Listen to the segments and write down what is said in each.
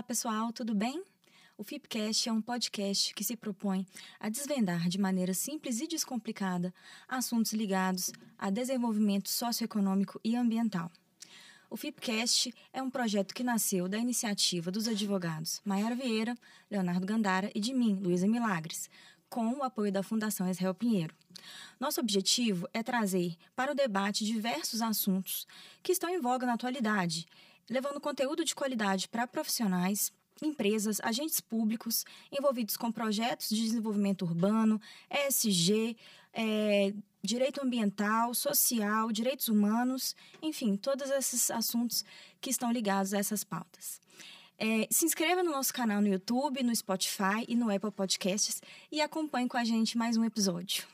Olá, pessoal, tudo bem? O FIPcast é um podcast que se propõe a desvendar de maneira simples e descomplicada assuntos ligados a desenvolvimento socioeconômico e ambiental. O FIPcast é um projeto que nasceu da iniciativa dos advogados Maiara Vieira, Leonardo Gandara e de mim, Luísa Milagres, com o apoio da Fundação Israel Pinheiro. Nosso objetivo é trazer para o debate diversos assuntos que estão em voga na atualidade, levando conteúdo de qualidade para profissionais, empresas, agentes públicos envolvidos com projetos de desenvolvimento urbano, ESG, é, direito ambiental, social, direitos humanos, enfim, todos esses assuntos que estão ligados a essas pautas. É, se inscreva no nosso canal no YouTube, no Spotify e no Apple Podcasts e acompanhe com a gente mais um episódio.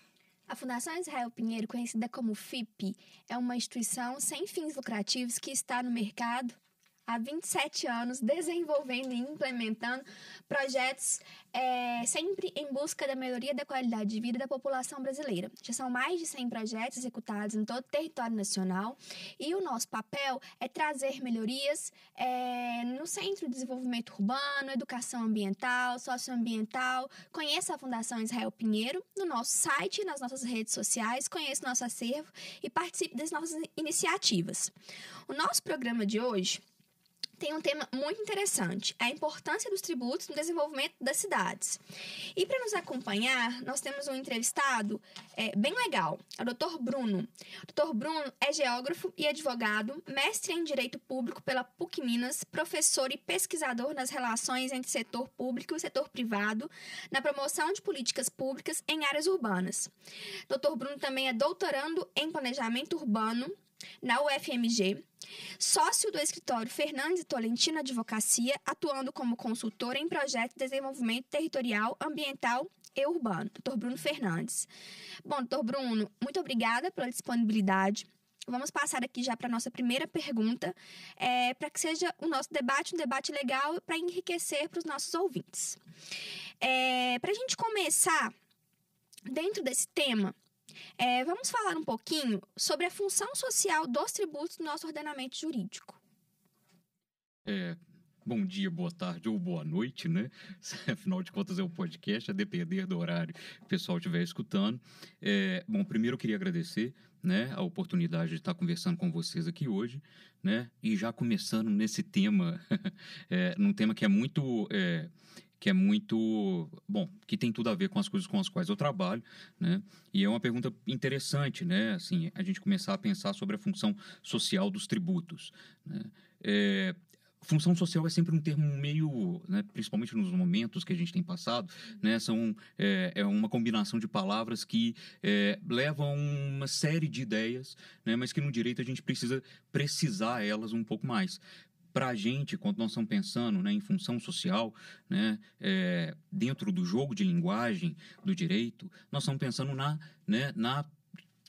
A Fundação Israel Pinheiro, conhecida como FIP, é uma instituição sem fins lucrativos que está no mercado há 27 anos desenvolvendo e implementando projetos é, sempre em busca da melhoria da qualidade de vida da população brasileira. Já são mais de 100 projetos executados em todo o território nacional e o nosso papel é trazer melhorias é, no Centro de Desenvolvimento Urbano, Educação Ambiental, Socioambiental. Conheça a Fundação Israel Pinheiro no nosso site, nas nossas redes sociais, conheça nosso acervo e participe das nossas iniciativas. O nosso programa de hoje tem um tema muito interessante, a importância dos tributos no desenvolvimento das cidades. E para nos acompanhar, nós temos um entrevistado é, bem legal, é o Dr. Bruno. O Dr. Bruno é geógrafo e advogado, mestre em Direito Público pela PUC Minas, professor e pesquisador nas relações entre setor público e setor privado, na promoção de políticas públicas em áreas urbanas. Dr. Bruno também é doutorando em Planejamento Urbano na UFMG, sócio do escritório Fernandes Tolentino Advocacia, atuando como consultor em projetos de desenvolvimento territorial, ambiental e urbano. Dr. Bruno Fernandes. Bom, doutor Bruno, muito obrigada pela disponibilidade. Vamos passar aqui já para a nossa primeira pergunta, é, para que seja o nosso debate um debate legal para enriquecer para os nossos ouvintes. É, para a gente começar, dentro desse tema, é, vamos falar um pouquinho sobre a função social dos tributos no nosso ordenamento jurídico. É, bom dia, boa tarde ou boa noite, né? Afinal de contas é um podcast, a depender do horário que o pessoal estiver escutando. É, bom, primeiro eu queria agradecer né, a oportunidade de estar conversando com vocês aqui hoje, né? E já começando nesse tema, é, num tema que é muito é, que é muito bom, que tem tudo a ver com as coisas com as quais eu trabalho, né? E é uma pergunta interessante, né? Assim, a gente começar a pensar sobre a função social dos tributos. Né? É, função social é sempre um termo meio, né, principalmente nos momentos que a gente tem passado, né, são, é, é uma combinação de palavras que é, levam uma série de ideias, né, mas que no direito a gente precisa precisar elas um pouco mais para a gente, quando nós estamos pensando né, em função social, né, é, dentro do jogo de linguagem do direito, nós estamos pensando na, né, na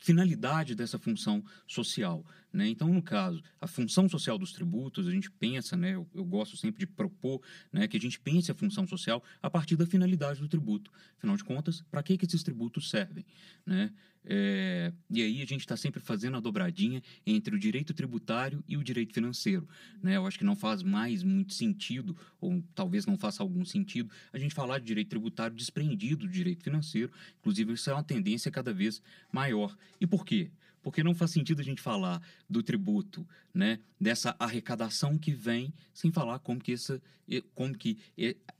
finalidade dessa função social. Né? Então, no caso, a função social dos tributos, a gente pensa, né, eu, eu, gosto sempre de propor né, que a gente pense a função social a partir da finalidade do tributo. Afinal de contas, para que, que esses tributos servem? Né? É, e aí a gente está sempre fazendo a dobradinha entre o direito tributário e o direito financeiro. Né? Eu acho que não faz mais muito sentido, ou talvez não faça algum sentido, a gente falar de direito tributário desprendido do direito financeiro. Inclusive, isso é uma tendência cada vez maior. E por quê? Porque não faz sentido a gente falar do tributo, né, dessa arrecadação que vem, sem falar como que, essa, como que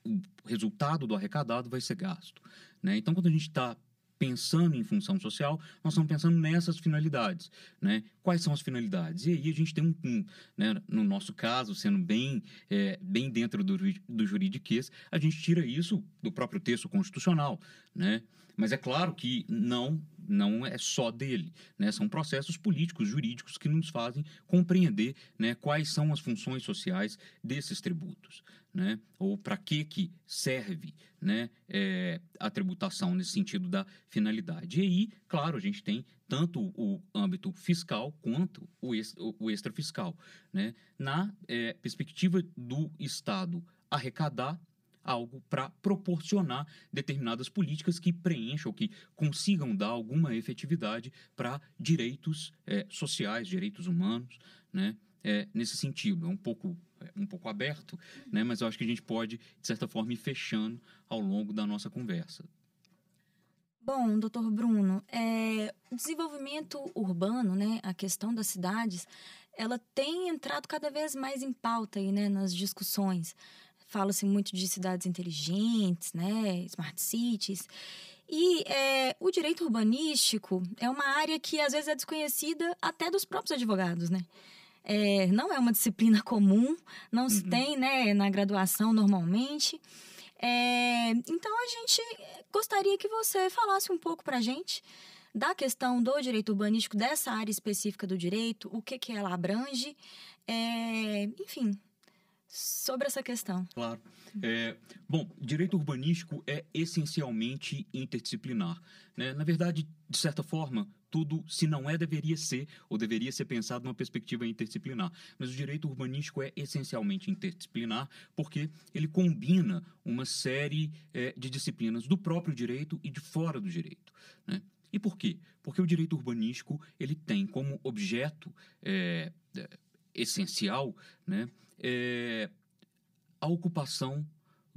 o resultado do arrecadado vai ser gasto. Né? Então, quando a gente está pensando em função social, nós estamos pensando nessas finalidades, né? Quais são as finalidades? E aí a gente tem um, um né, no nosso caso, sendo bem, é, bem dentro do, do juridiquês, a gente tira isso do próprio texto constitucional, né? Mas é claro que não não é só dele, né? São processos políticos, jurídicos que nos fazem compreender, né, quais são as funções sociais desses tributos, né? Ou para que que serve, né, é, a tributação nesse sentido da finalidade. E aí, claro, a gente tem tanto o âmbito fiscal quanto o, o extrafiscal, né? Na é, perspectiva do Estado arrecadar algo para proporcionar determinadas políticas que preencham, que consigam dar alguma efetividade para direitos é, sociais, direitos humanos, né? é, nesse sentido. É um pouco, um pouco aberto, né? mas eu acho que a gente pode, de certa forma, ir fechando ao longo da nossa conversa. Bom, doutor Bruno, é, o desenvolvimento urbano, né, a questão das cidades, ela tem entrado cada vez mais em pauta aí, né, nas discussões. Fala-se muito de cidades inteligentes, né, smart cities. E é, o direito urbanístico é uma área que às vezes é desconhecida até dos próprios advogados, né? É, não é uma disciplina comum, não uhum. se tem né, na graduação normalmente. É, então a gente gostaria que você falasse um pouco para a gente da questão do direito urbanístico, dessa área específica do direito, o que, que ela abrange, é, enfim, sobre essa questão. Claro. É, bom, direito urbanístico é essencialmente interdisciplinar. Né? Na verdade, de certa forma, tudo, se não é, deveria ser, ou deveria ser pensado numa perspectiva interdisciplinar. Mas o direito urbanístico é essencialmente interdisciplinar porque ele combina uma série é, de disciplinas do próprio direito e de fora do direito. Né? E por quê? Porque o direito urbanístico ele tem como objeto é, é essencial né, é, a ocupação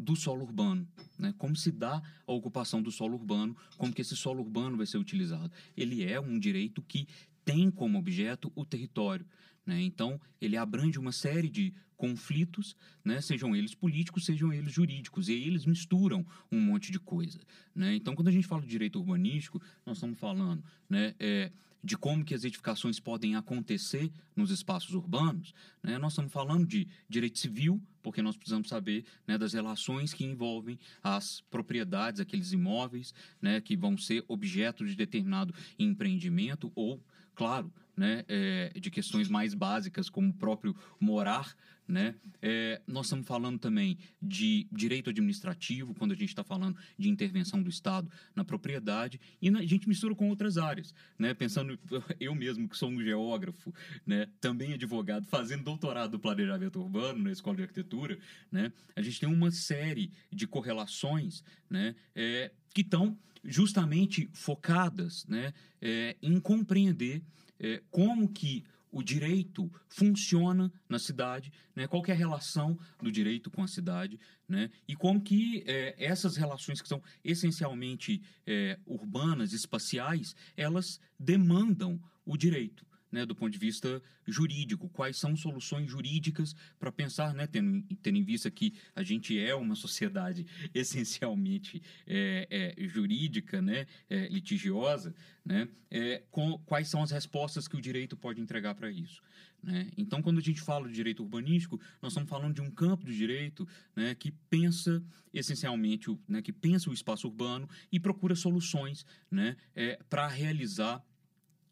do solo urbano, né? Como se dá a ocupação do solo urbano, como que esse solo urbano vai ser utilizado. Ele é um direito que tem como objeto o território, né? Então ele abrange uma série de conflitos, né? Sejam eles políticos, sejam eles jurídicos, e aí eles misturam um monte de coisa, né? Então quando a gente fala de direito urbanístico, nós estamos falando, né? É, de como que as edificações podem acontecer nos espaços urbanos, né? nós estamos falando de direito civil, porque nós precisamos saber né, das relações que envolvem as propriedades, aqueles imóveis né, que vão ser objeto de determinado empreendimento ou, claro, né, é, de questões mais básicas, como o próprio morar, né? É, nós estamos falando também de direito administrativo, quando a gente está falando de intervenção do Estado na propriedade, e a gente mistura com outras áreas. Né? Pensando, eu mesmo, que sou um geógrafo, né? também advogado, fazendo doutorado do planejamento urbano na Escola de Arquitetura, né? a gente tem uma série de correlações né? É, que estão justamente focadas né? É, em compreender é, como que o direito funciona na cidade, né? qual é a relação do direito com a cidade, né? e como que é, essas relações que são essencialmente é, urbanas, espaciais, elas demandam o direito né, do ponto de vista jurídico, quais são soluções jurídicas para pensar, né, tendo, tendo em vista que a gente é uma sociedade essencialmente é, é, jurídica, né, é, litigiosa, né, é, com, quais são as respostas que o direito pode entregar para isso. Né? Então, quando a gente fala de direito urbanístico, nós estamos falando de um campo do direito né, que pensa essencialmente, né, que pensa o espaço urbano e procura soluções né, é, para realizar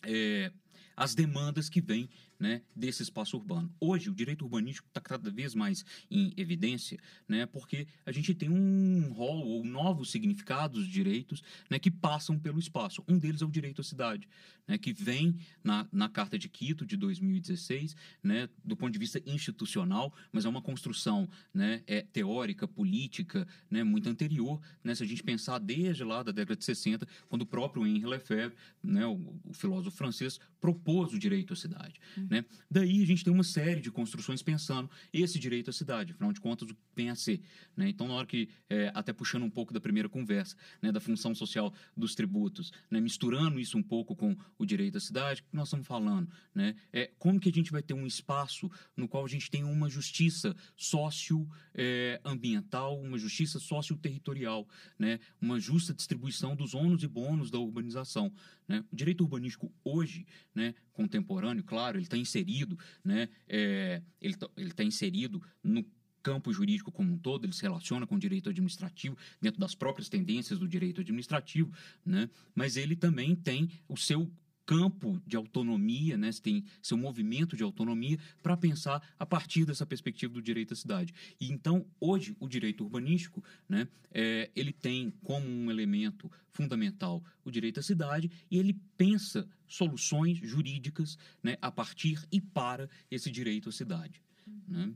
é, as demandas que vêm né, desse espaço urbano. Hoje, o direito urbanístico está cada vez mais em evidência, né, porque a gente tem um rol ou novos significados de direitos né, que passam pelo espaço. Um deles é o direito à cidade, né, que vem na, na Carta de Quito de 2016, né, do ponto de vista institucional, mas é uma construção né, é, teórica, política, né, muito anterior. Né, se a gente pensar desde lá da década de 60, quando o próprio Henri Lefebvre, né, o, o filósofo francês, propôs o direito à cidade. Né? Daí a gente tem uma série de construções pensando esse direito à cidade, afinal de contas, tem a ser. Né? Então, na hora que, é, até puxando um pouco da primeira conversa, né, da função social dos tributos, né, misturando isso um pouco com o direito à cidade, que nós estamos falando? Né? É, como que a gente vai ter um espaço no qual a gente tem uma justiça socioambiental, é, uma justiça socioterritorial, né? uma justa distribuição dos ônus e bônus da urbanização. Né? O direito urbanístico hoje, né, contemporâneo, claro, ele está inserido, né, é, ele está tá inserido no campo jurídico como um todo, ele se relaciona com o direito administrativo, dentro das próprias tendências do direito administrativo, né, mas ele também tem o seu campo de autonomia, né? Você tem seu movimento de autonomia para pensar a partir dessa perspectiva do direito à cidade. E então, hoje, o direito urbanístico, né? É, ele tem como um elemento fundamental o direito à cidade e ele pensa soluções jurídicas né, a partir e para esse direito à cidade. Né?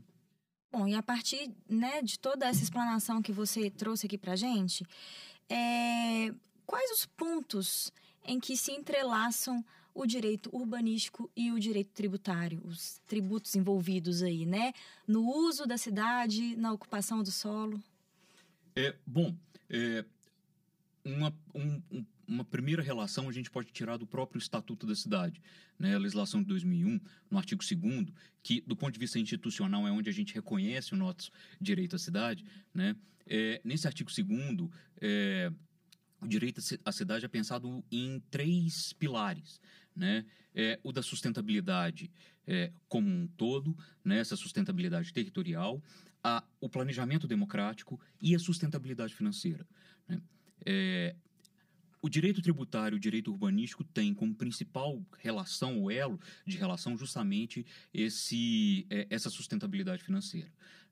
Bom, e a partir né, de toda essa explanação que você trouxe aqui para gente, é, quais os pontos em que se entrelaçam o direito urbanístico e o direito tributário, os tributos envolvidos aí, né? No uso da cidade, na ocupação do solo. É, bom, é, uma, um, uma primeira relação a gente pode tirar do próprio Estatuto da Cidade, né? a legislação de 2001, no artigo 2 que, do ponto de vista institucional, é onde a gente reconhece o nosso direito à cidade. Né? É, nesse artigo 2 é, o direito à cidade é pensado em três pilares. Né? É, o da sustentabilidade é, como um todo, né? essa sustentabilidade territorial, a, o planejamento democrático e a sustentabilidade financeira. Né? É, o direito tributário e o direito urbanístico têm como principal relação, o elo de relação, justamente esse, é, essa sustentabilidade financeira.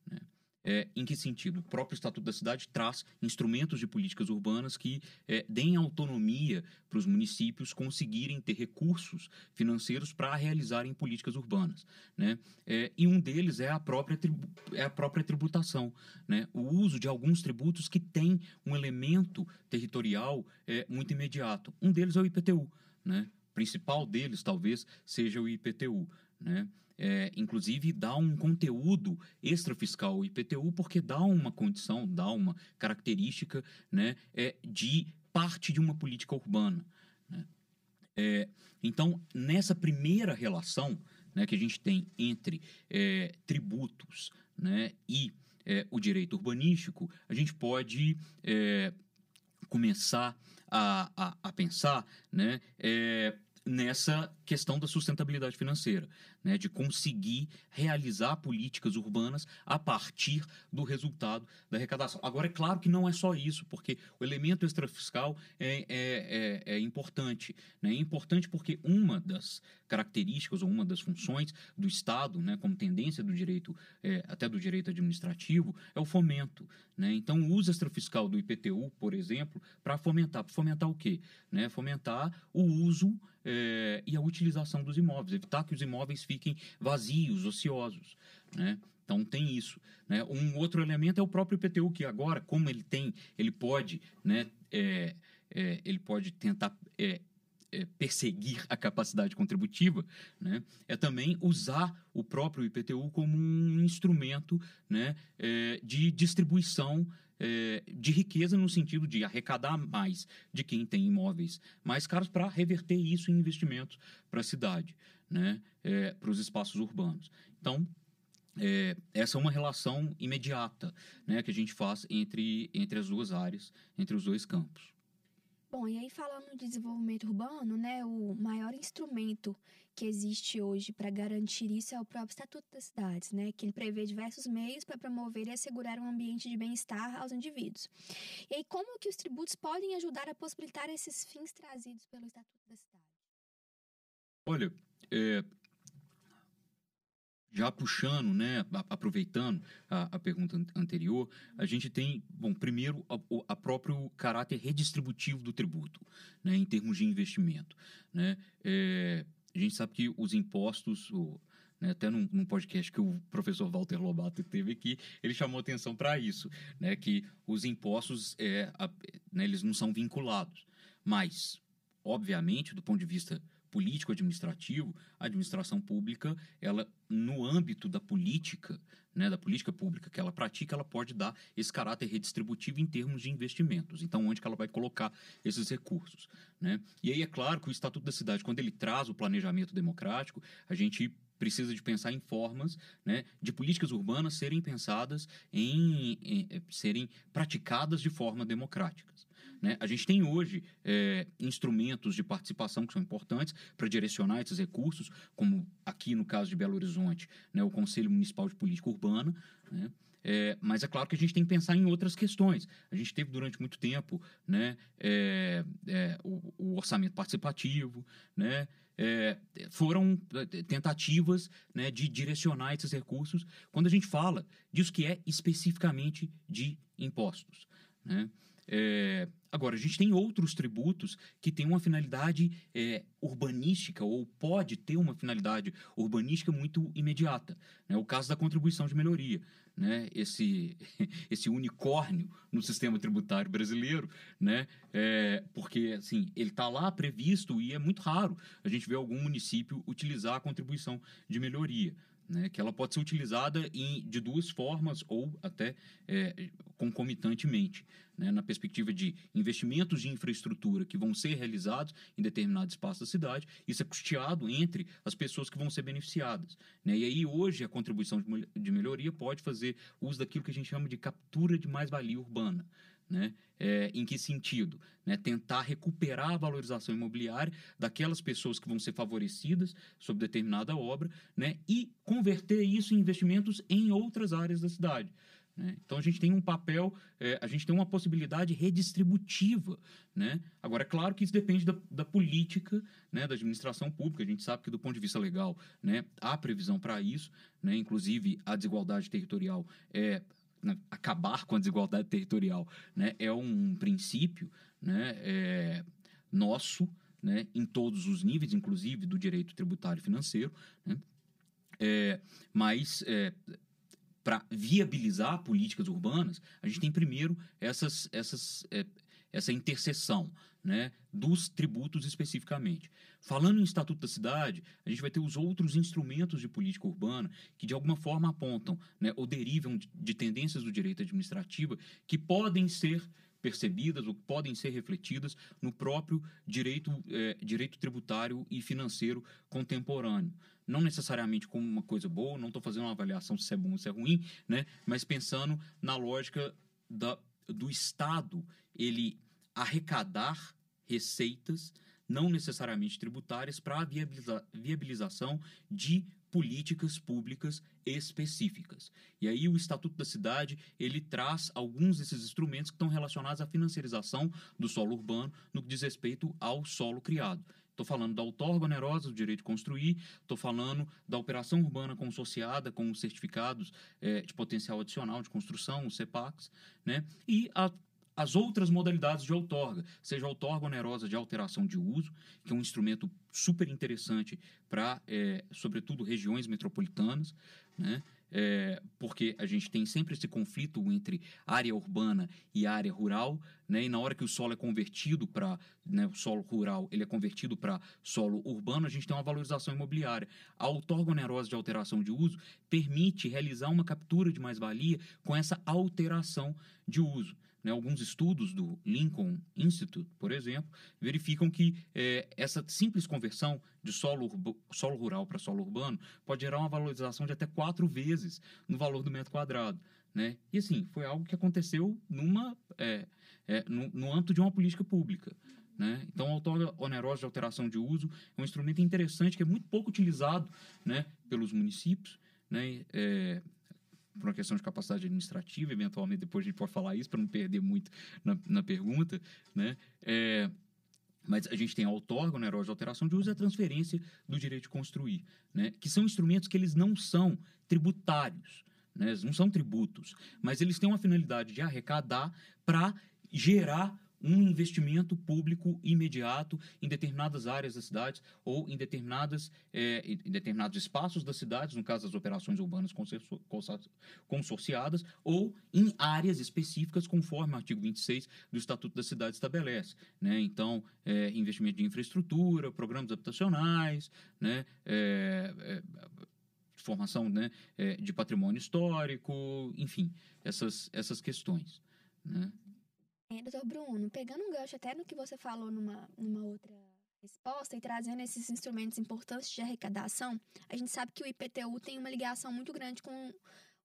Né? É, em que sentido? O próprio Estatuto da Cidade traz instrumentos de políticas urbanas que é, deem autonomia para os municípios conseguirem ter recursos financeiros para realizarem políticas urbanas. Né? É, e um deles é a, própria é a própria tributação. Né? O uso de alguns tributos que têm um elemento territorial é, muito imediato. Um deles é o IPTU. Né? O principal deles, talvez, seja o IPTU. Né? É, inclusive dá um conteúdo extrafiscal ao IPTU, porque dá uma condição, dá uma característica né, é, de parte de uma política urbana. Né? É, então, nessa primeira relação né, que a gente tem entre é, tributos né, e é, o direito urbanístico, a gente pode é, começar a, a, a pensar né, nessa questão da sustentabilidade financeira, né, de conseguir realizar políticas urbanas a partir do resultado da arrecadação. Agora, é claro que não é só isso, porque o elemento extrafiscal é, é, é, é importante. Né? É importante porque uma das características ou uma das funções do Estado, né, como tendência do direito, é, até do direito administrativo, é o fomento. Né? Então, o uso extrafiscal do IPTU, por exemplo, para fomentar. Fomentar o quê? Né? Fomentar o uso é, e a utilização dos imóveis, evitar que os imóveis fiquem vazios, ociosos. Né? Então tem isso. Né? Um outro elemento é o próprio IPTU, que agora, como ele tem, ele pode, né, é, é, ele pode tentar é, é, perseguir a capacidade contributiva, né, é também usar o próprio IPTU como um instrumento né, é, de distribuição é, de riqueza no sentido de arrecadar mais de quem tem imóveis mais caros para reverter isso em investimentos para a cidade, né, é, para os espaços urbanos. Então, é, essa é uma relação imediata né, que a gente faz entre, entre as duas áreas, entre os dois campos. Bom, e aí falando de desenvolvimento urbano, né, o maior instrumento que existe hoje para garantir isso é o próprio Estatuto das Cidades, né, que ele prevê diversos meios para promover e assegurar um ambiente de bem-estar aos indivíduos. E aí como que os tributos podem ajudar a possibilitar esses fins trazidos pelo Estatuto da Cidade? Olha, é, já puxando, né, aproveitando a, a, pergunta anterior, a gente tem, bom, primeiro, a, a próprio caráter redistributivo do tributo, né, em termos de investimento. Né? É, a gente sabe que os impostos, o, né, até num, num, podcast que o professor Walter Lobato teve aqui, ele chamou atenção para isso, né, que os impostos, é, a, né, eles não são vinculados, mas, obviamente, do ponto de vista político-administrativo, a administração pública, ela no âmbito da política, né, da política pública que ela pratica, ela pode dar esse caráter redistributivo em termos de investimentos. Então, onde que ela vai colocar esses recursos, né? E aí é claro que o Estatuto da Cidade, quando ele traz o planejamento democrático, a gente precisa de pensar em formas né, de políticas urbanas serem pensadas em, em, em serem praticadas de forma democrática. Né? A gente tem hoje é, instrumentos de participação que são importantes para direcionar esses recursos, como aqui no caso de Belo Horizonte, né, o Conselho Municipal de Política Urbana. Né? É, mas é claro que a gente tem que pensar em outras questões. A gente teve durante muito tempo né, é, é, o, o, orçamento participativo, né, foram tentativas né, de direcionar esses recursos quando a gente fala disso que é especificamente de impostos. Né? Agora, a gente tem outros tributos que têm uma finalidade é, urbanística ou pode ter uma finalidade urbanística muito imediata. Né? O caso da contribuição de melhoria. Né? Esse, esse unicórnio no sistema tributário brasileiro, né? É, porque assim, ele está lá previsto e é muito raro a gente ver algum município utilizar a contribuição de melhoria né, que ela pode ser utilizada em, de duas formas ou até é, concomitantemente, né, na perspectiva de investimentos de infraestrutura que vão ser realizados em determinado espaço da cidade, isso é custeado entre as pessoas que vão ser beneficiadas. Né, e aí hoje a contribuição de, de melhoria pode fazer uso daquilo que a gente chama de captura de mais-valia urbana. Né? É, em que sentido? Né? Tentar recuperar a valorização imobiliária daquelas pessoas que vão ser favorecidas sobre determinada obra né? e converter isso em investimentos em outras áreas da cidade. Né? Então a gente tem um papel, é, a gente tem uma possibilidade redistributiva. Né? Agora, é claro que isso depende da, da política né, da administração pública. A gente sabe que, do ponto de vista legal, né, há previsão para isso, né? inclusive a desigualdade territorial é acabar com a desigualdade territorial, né, é um princípio né, é, nosso né, em todos os níveis, inclusive do direito tributário e financeiro, né, é, mas é, para viabilizar políticas urbanas, a gente tem primeiro essas, essas, é, essa interseção né, dos tributos especificamente. Falando em Estatuto da Cidade, a gente vai ter os outros instrumentos de política urbana que, de alguma forma, apontam né, ou derivam de tendências do direito administrativo que podem ser percebidas ou podem ser refletidas no próprio direito, é, direito tributário e financeiro contemporâneo. Não necessariamente como uma coisa boa, não estou fazendo uma avaliação se é bom ou se é ruim, né, mas pensando na lógica da, do Estado ele arrecadar receitas não necessariamente tributárias para a viabiliza viabilização de políticas públicas específicas. E aí o Estatuto da Cidade, ele traz alguns desses instrumentos que estão relacionados à financiarização do solo urbano no que diz respeito ao solo criado. Estou falando da outorga onerosa do direito de construir, estou falando da operação urbana consociada com os certificados é, de potencial adicional de construção, os CEPACs, né? e a as outras modalidades de outorga, seja a outorga onerosa de alteração de uso, que é um instrumento super interessante para, é, sobretudo, regiões metropolitanas, né? É, porque a gente tem sempre esse conflito entre área urbana e área rural, né? E na hora que o solo é convertido para né, o solo rural, ele é convertido para solo urbano, a gente tem uma valorização imobiliária. A outorga onerosa de alteração de uso permite realizar uma captura de mais-valia com essa alteração de uso. Né, alguns estudos do Lincoln Institute, por exemplo, verificam que é, essa simples conversão de solo, solo rural para solo urbano pode gerar uma valorização de até quatro vezes no valor do metro quadrado. Né? E assim, foi algo que aconteceu numa, é, é, no, no âmbito de uma política pública. Né? Então, a outorga onerosa de alteração de uso é um instrumento interessante que é muito pouco utilizado né, pelos municípios. Né? É, por uma questão de capacidade administrativa, eventualmente depois a gente pode falar isso para não perder muito na, na pergunta, né? É, mas a gente tem a outorga, né, de alteração de uso e a transferência do direito de construir, né? Que são instrumentos que eles não são tributários, né? Eles não são tributos, mas eles têm uma finalidade de arrecadar para gerar um investimento público imediato em determinadas áreas das cidades ou em, determinadas, é, em determinados espaços das cidades, no caso das operações urbanas consorciadas, ou em áreas específicas, conforme o artigo 26 do Estatuto da Cidade estabelece. Né? Então, é, investimento de infraestrutura, programas habitacionais, né? É, é formação né, é, de patrimônio histórico, enfim, essas, essas questões. Né? É, doutor Bruno, pegando um gancho até no que você falou numa, numa outra resposta e trazendo esses instrumentos importantes de arrecadação, a gente sabe que o IPTU tem uma ligação muito grande com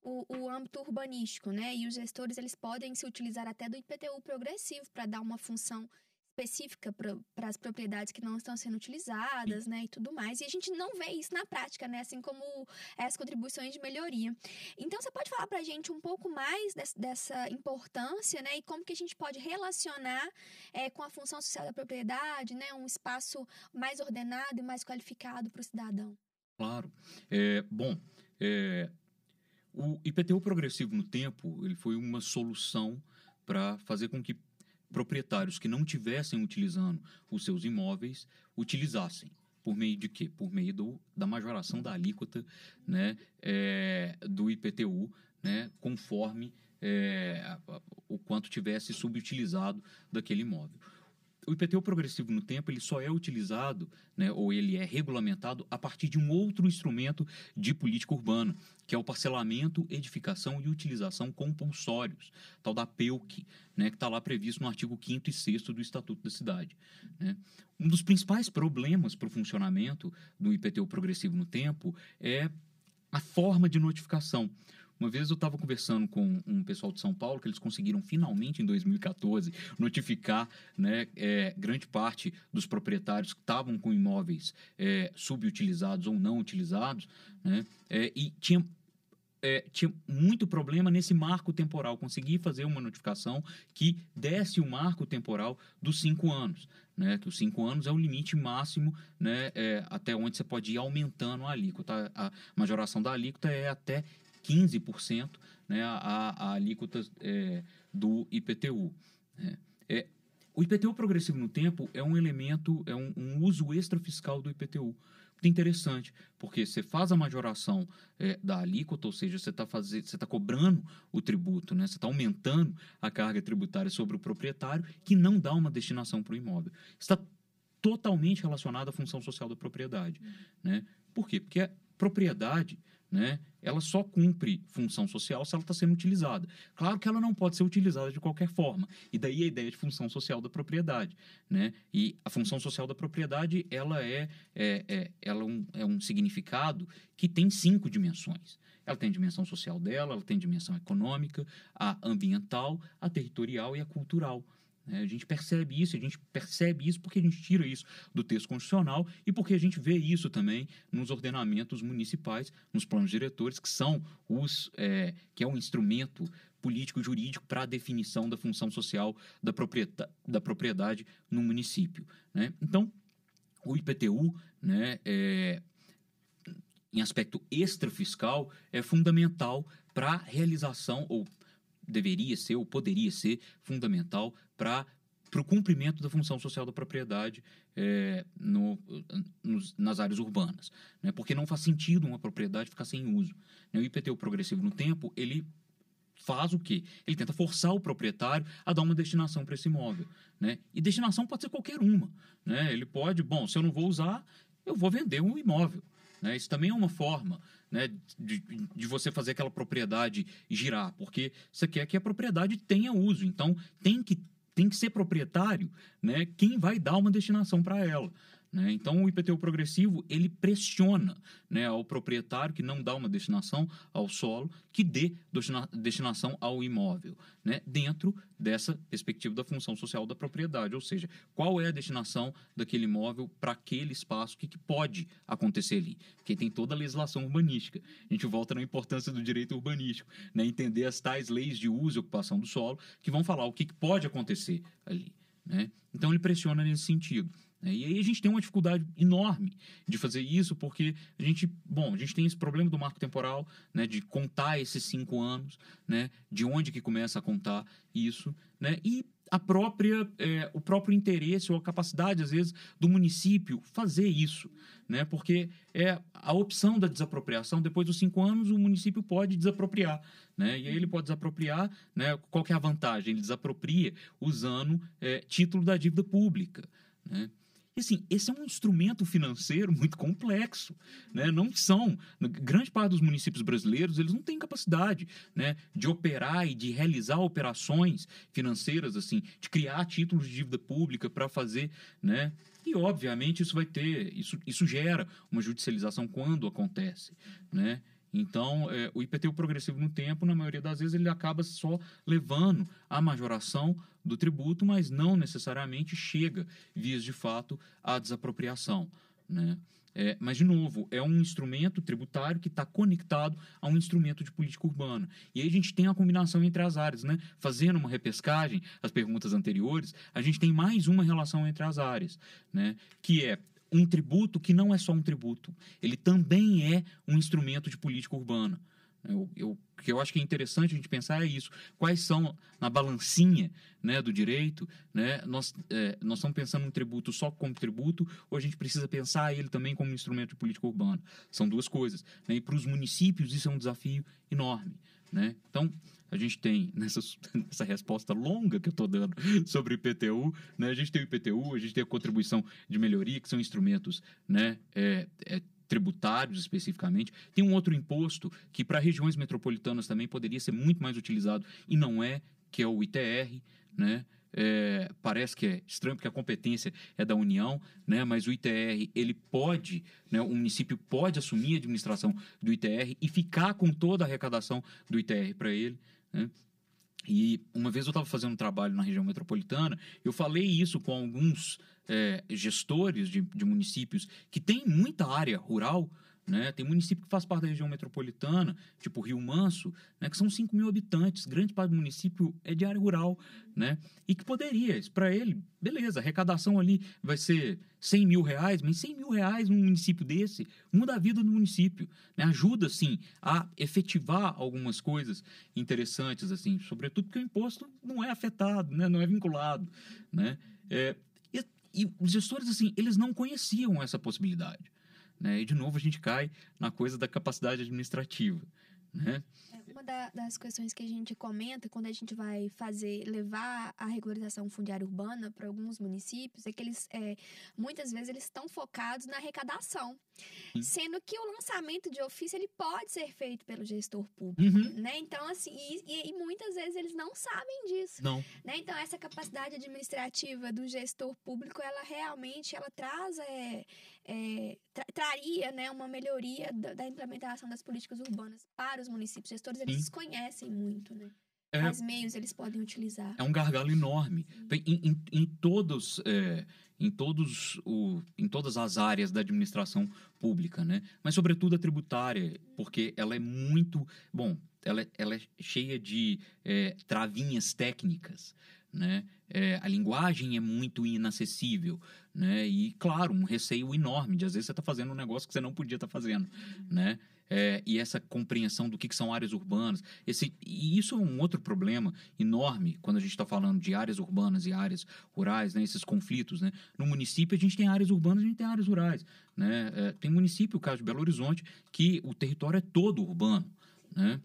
o, o âmbito urbanístico, né? E os gestores eles podem se utilizar até do IPTU progressivo para dar uma função específica para as propriedades que não estão sendo utilizadas, né, e tudo mais. E a gente não vê isso na prática, né, assim como as contribuições de melhoria. Então, você pode falar para a gente um pouco mais dessa, importância, né, e como que a gente pode relacionar é, com a função social da propriedade, né, um espaço mais ordenado e mais qualificado para o cidadão. Claro. É, bom, é, o IPTU progressivo no tempo, ele foi uma solução para fazer com que proprietários que não tivessem utilizando os seus imóveis utilizassem. Por meio de quê? Por meio do, da majoração da alíquota né, é, do IPTU, né, conforme é, o quanto tivesse subutilizado daquele imóvel o IPTU progressivo no tempo ele só é utilizado, né, ou ele é regulamentado a partir de um outro instrumento de política urbana, que é o parcelamento, edificação e utilização compulsórios, tal da PEUC, né, que está lá previsto no artigo 5 e 6 do Estatuto da Cidade. Né. Um dos principais problemas para o funcionamento do IPTU progressivo no tempo é a forma de notificação. Uma vez eu estava conversando com um pessoal de São Paulo que eles conseguiram finalmente em 2014 notificar né, é, grande parte dos proprietários que estavam com imóveis é, subutilizados ou não utilizados, né, é, e tinha é, tinha muito problema nesse marco temporal, conseguir fazer uma notificação que desse o marco temporal dos cinco anos. Né, que os cinco anos é o limite máximo né, é, até onde você pode ir aumentando a alíquota. A majoração da alíquota é até 15% né, a, a alíquota é, do IPTU. Né. É, o IPTU progressivo no tempo é um elemento, é um, um uso extrafiscal do IPTU. Muito interessante, porque você faz a majoração é, da alíquota, ou seja, você está tá cobrando o tributo, né? você está aumentando a carga tributária sobre o proprietário, que não dá uma destinação para o imóvel. Está totalmente relacionado à função social da propriedade. Né? Por quê? Porque a propriedade né, ela só cumpre função social se ela está sendo utilizada. Claro que ela não pode ser utilizada de qualquer forma. E daí a ideia de função social da propriedade. Né? E a função social da propriedade ela é, é, é ela é um, é um significado que tem cinco dimensões. Ela tem dimensão social dela, ela tem dimensão econômica, a ambiental, a territorial e a cultural. Né? A gente percebe isso, a gente percebe isso porque a gente tira isso do texto constitucional e porque a gente vê isso também nos ordenamentos municipais, nos planos diretores, que são os é, que é um instrumento político jurídico para a definição da função social da propriedade, da propriedade no município. Né? Então, o IPTU, né, é, em aspecto extrafiscal, é fundamental para a realização ou deveria ser ou poderia ser fundamental para para o cumprimento da função social da propriedade é, no, nos, nas áreas urbanas. Né? Porque não faz sentido uma propriedade ficar sem uso. Né? O IPTU progressivo no tempo, ele faz o quê? Ele tenta forçar o proprietário a dar uma destinação para esse imóvel. Né? E destinação pode ser qualquer uma. Né? Ele pode, bom, se eu não vou usar, eu vou vender um imóvel. Né? Isso também é uma forma né, de, de você fazer aquela propriedade girar, porque você quer que a propriedade tenha uso. Então, tem que, tem que ser proprietário né, quem vai dar uma destinação para ela. Né? Então, o IPTU progressivo ele pressiona né, ao proprietário que não dá uma destinação ao solo, que dê destinação ao imóvel, né, dentro dessa perspectiva da função social da propriedade. Ou seja, qual é a destinação daquele imóvel para aquele espaço, o que, que, pode acontecer ali. Porque tem toda a legislação urbanística. A gente volta na importância do direito urbanístico, né, entender as tais leis de uso e ocupação do solo, que vão falar o que, que pode acontecer ali. Né? Então, ele pressiona nesse sentido. Né? E aí a gente tem uma dificuldade enorme de fazer isso, porque a gente, bom, a gente tem esse problema do marco temporal, né, de contar esses cinco anos, né, de onde que começa a contar isso, né, e a própria, é, o próprio interesse ou a capacidade, às vezes, do município fazer isso, né, porque é a opção da desapropriação, depois dos cinco anos, o município pode desapropriar, né, e aí ele pode desapropriar, né, qual que é a vantagem? Ele desapropria usando é, título da dívida pública, né, e assim, esse é um instrumento financeiro muito complexo, né? Não são, grande parte dos municípios brasileiros, eles não têm capacidade, né, de operar e de realizar operações financeiras assim, de criar títulos de dívida pública para fazer, né? E obviamente isso vai ter, isso, isso gera uma judicialização quando acontece, né? Então, é, o IPTU progressivo no tempo, na maioria das vezes, ele acaba só levando a majoração do tributo, mas não necessariamente chega, vias de fato, à desapropriação. Né? É, mas, de novo, é um instrumento tributário que está conectado a um instrumento de política urbana. E aí a gente tem a combinação entre as áreas, né? Fazendo uma repescagem, as perguntas anteriores, a gente tem mais uma relação entre as áreas, né? Que é um tributo que não é só um tributo, ele também é um instrumento de política urbana. Eu, eu, que eu acho que é interessante a gente pensar é isso. Quais são, na balancinha né, do direito, né, nós, é, nós estamos pensando um tributo só como tributo, ou a gente precisa pensar ele também como instrumento de política urbana? São duas coisas. Né, e para os municípios isso é um desafio enorme. Né? Então, a gente tem nessa, nessa resposta longa que eu estou dando sobre IPTU, né? a gente tem o IPTU, a gente tem a contribuição de melhoria, que são instrumentos né, é, é, tributários especificamente. Tem um outro imposto que para regiões metropolitanas também poderia ser muito mais utilizado e não é, que é o ITR, né? É, parece que é estranho porque a competência é da União, né? mas o ITR ele pode, né? o município pode assumir a administração do ITR e ficar com toda a arrecadação do ITR para ele. Né? E uma vez eu estava fazendo um trabalho na região metropolitana, eu falei isso com alguns é, gestores de, de, municípios que têm muita área rural, né? Tem município que faz parte da região metropolitana, tipo Rio Manso, né? que são 5 mil habitantes, grande parte do município é de área rural, né? E que poderia, para ele, beleza, a arrecadação ali vai ser 100 mil reais, mas 100 mil reais num município desse muda a vida do município, né? Ajuda, sim, a efetivar algumas coisas interessantes, assim, sobretudo porque o imposto não é afetado, né? Não é vinculado, né? É, e, e os gestores, assim, eles não conheciam essa possibilidade. Né? E, de novo, a gente cai na coisa da capacidade administrativa. Né? É, uma da, das questões que a gente comenta quando a gente vai fazer, levar a regularização fundiária urbana para alguns municípios, é que eles, é, muitas vezes, eles estão focados na arrecadação. Sendo que o lançamento de ofício, ele pode ser feito pelo gestor público, uhum. né? Então, assim, e, e, e, muitas vezes eles não sabem disso. Não. Né? Então, essa capacidade administrativa do gestor público, ela realmente, ela traz... É, é, tra traria né, uma melhoria da, da, implementação das políticas urbanas para os municípios. Os gestores, eles desconhecem muito, né? É, Quais meios eles podem utilizar. É um gargalo enorme. Em, em, em, todos, é, em, todos o, em todas as áreas da administração pública, né? Mas, sobretudo, a tributária, porque ela é muito... Bom, ela, ela é cheia de é, travinhas técnicas, né? É, a linguagem é muito inacessível, né? E, claro, um receio enorme de, às vezes, você está fazendo um negócio que você não podia estar tá fazendo, né? É, e essa compreensão do que, que, são áreas urbanas. Esse, e isso é um outro problema enorme quando a gente está falando de áreas urbanas e áreas rurais, né? esses conflitos. Né? No município, a gente tem áreas urbanas a gente tem áreas rurais. Né? É, tem município, o caso de Belo Horizonte, que o território é todo urbano. Né?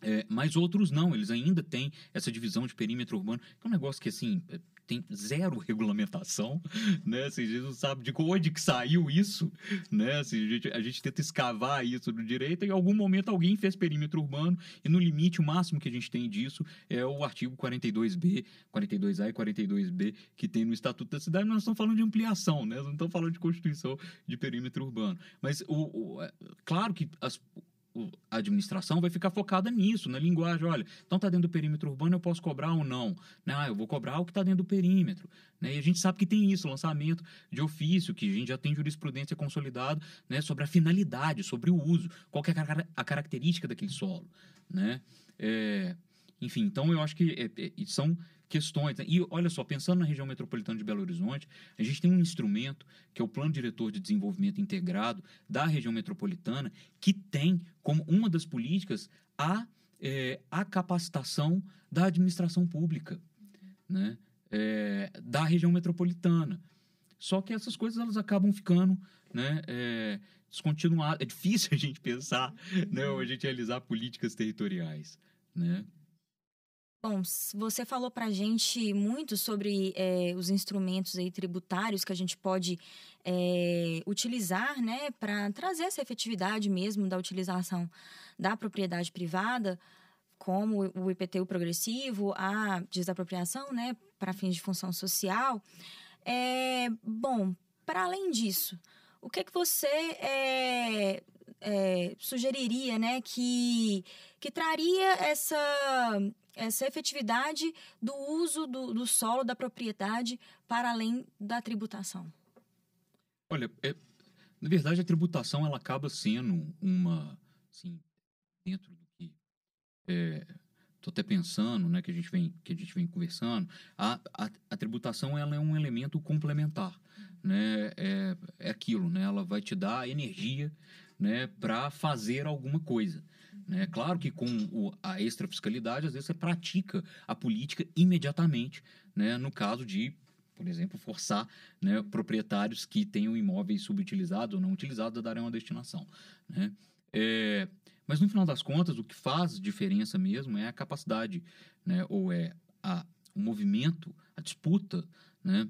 É, mas outros não, eles ainda têm essa divisão de perímetro urbano, que é um negócio que, assim, é, tem zero regulamentação, né? Assim, a gente não sabe de onde que saiu isso, né? Assim, a, gente, a gente tenta escavar isso do direito e em algum momento alguém fez perímetro urbano e no limite o máximo que a gente tem disso é o artigo 42B, 42A e 42B que tem no Estatuto da Cidade, nós estamos falando de ampliação, né? Nós não estamos falando de constituição de perímetro urbano. Mas, o, o é, claro que as, a administração vai ficar focada nisso, na linguagem. Olha, então está dentro do perímetro urbano, eu posso cobrar ou não? Né? Ah, eu vou cobrar o que está dentro do perímetro. Né? E a gente sabe que tem isso, lançamento de ofício, que a gente já tem jurisprudência consolidada né, sobre a finalidade, sobre o uso, qual é a, característica daquele solo. Né? É, enfim, então eu acho que é, é, são questões. Né? E olha só, pensando na região metropolitana de Belo Horizonte, a gente tem um instrumento que é o Plano Diretor de Desenvolvimento Integrado da região metropolitana, que tem como uma das políticas a, é, a capacitação da administração pública, né? É, da região metropolitana. Só que essas coisas elas acabam ficando né, é, descontinuadas. É difícil a gente pensar, né, a gente realizar políticas territoriais. Né? Bom, você falou para a gente muito sobre é, os instrumentos aí tributários que a gente pode é, utilizar, né, para trazer essa efetividade mesmo da utilização da propriedade privada, como o IPTU progressivo, a desapropriação, né, para fins de função social. É, bom, para além disso, o que que você é, sugeriria, né, que, que traria essa, essa efetividade do uso do, do solo, da propriedade, para além da tributação? Olha, é, na verdade, a tributação ela acaba sendo uma, assim, dentro do que estou é, até pensando, né, que a gente vem que a gente vem conversando, a, a, a tributação ela é um elemento complementar, né, é, é aquilo, né, ela vai te dar energia né, para fazer alguma coisa. Né? Claro que com o, a extrafiscalidade, às vezes você pratica a política imediatamente, né? no caso de, por exemplo, forçar né, proprietários que tenham imóveis subutilizados ou não utilizados a darem uma destinação. Né? É, mas no final das contas, o que faz diferença mesmo é a capacidade, né, ou é a, o movimento, a disputa né,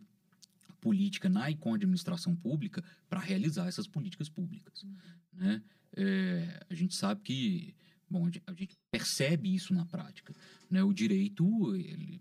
política na e com a administração pública para realizar essas políticas públicas. Uhum. Né? É, a gente sabe que Bom, a gente percebe isso na prática. Né? O direito, ele,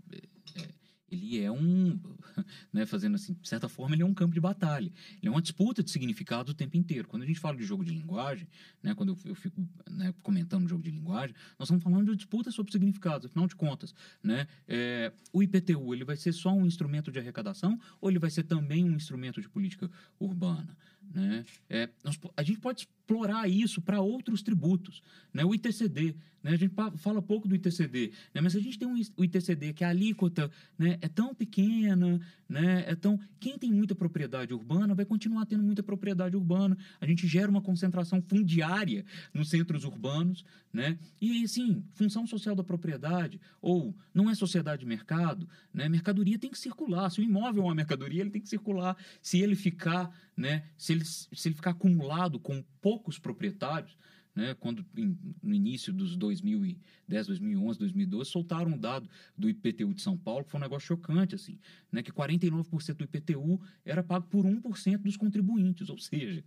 é, ele é um, né, fazendo assim, de certa forma, ele é um campo de batalha. Ele é uma disputa de significado o tempo inteiro. Quando a gente fala de jogo de linguagem, né, quando eu, eu fico né, comentando jogo de linguagem, nós estamos falando de disputa sobre significados, afinal de contas. Né, é, o IPTU, ele vai ser só um instrumento de arrecadação ou ele vai ser também um instrumento de política urbana? Né? É, nós, a gente pode explorar isso para outros tributos. Né? O ITCD, né? a gente fala pouco do ITCD, né? mas a gente tem um, o ITCD que a alíquota né, é tão pequena, né? é tão... quem tem muita propriedade urbana vai continuar tendo muita propriedade urbana. A gente gera uma concentração fundiária nos centros urbanos. Né? E, assim, função social da propriedade, ou não é sociedade de mercado, né? mercadoria tem que circular. Se o imóvel é uma mercadoria, ele tem que circular. Se ele ficar né? Se ele, se ele ficar acumulado com poucos proprietários, né, quando em, no início dos 2010, 2011, 2012, soltaram um dado do IPTU de São Paulo, que foi um negócio chocante, assim, né, que 49% do IPTU era pago por 1% dos contribuintes, ou seja,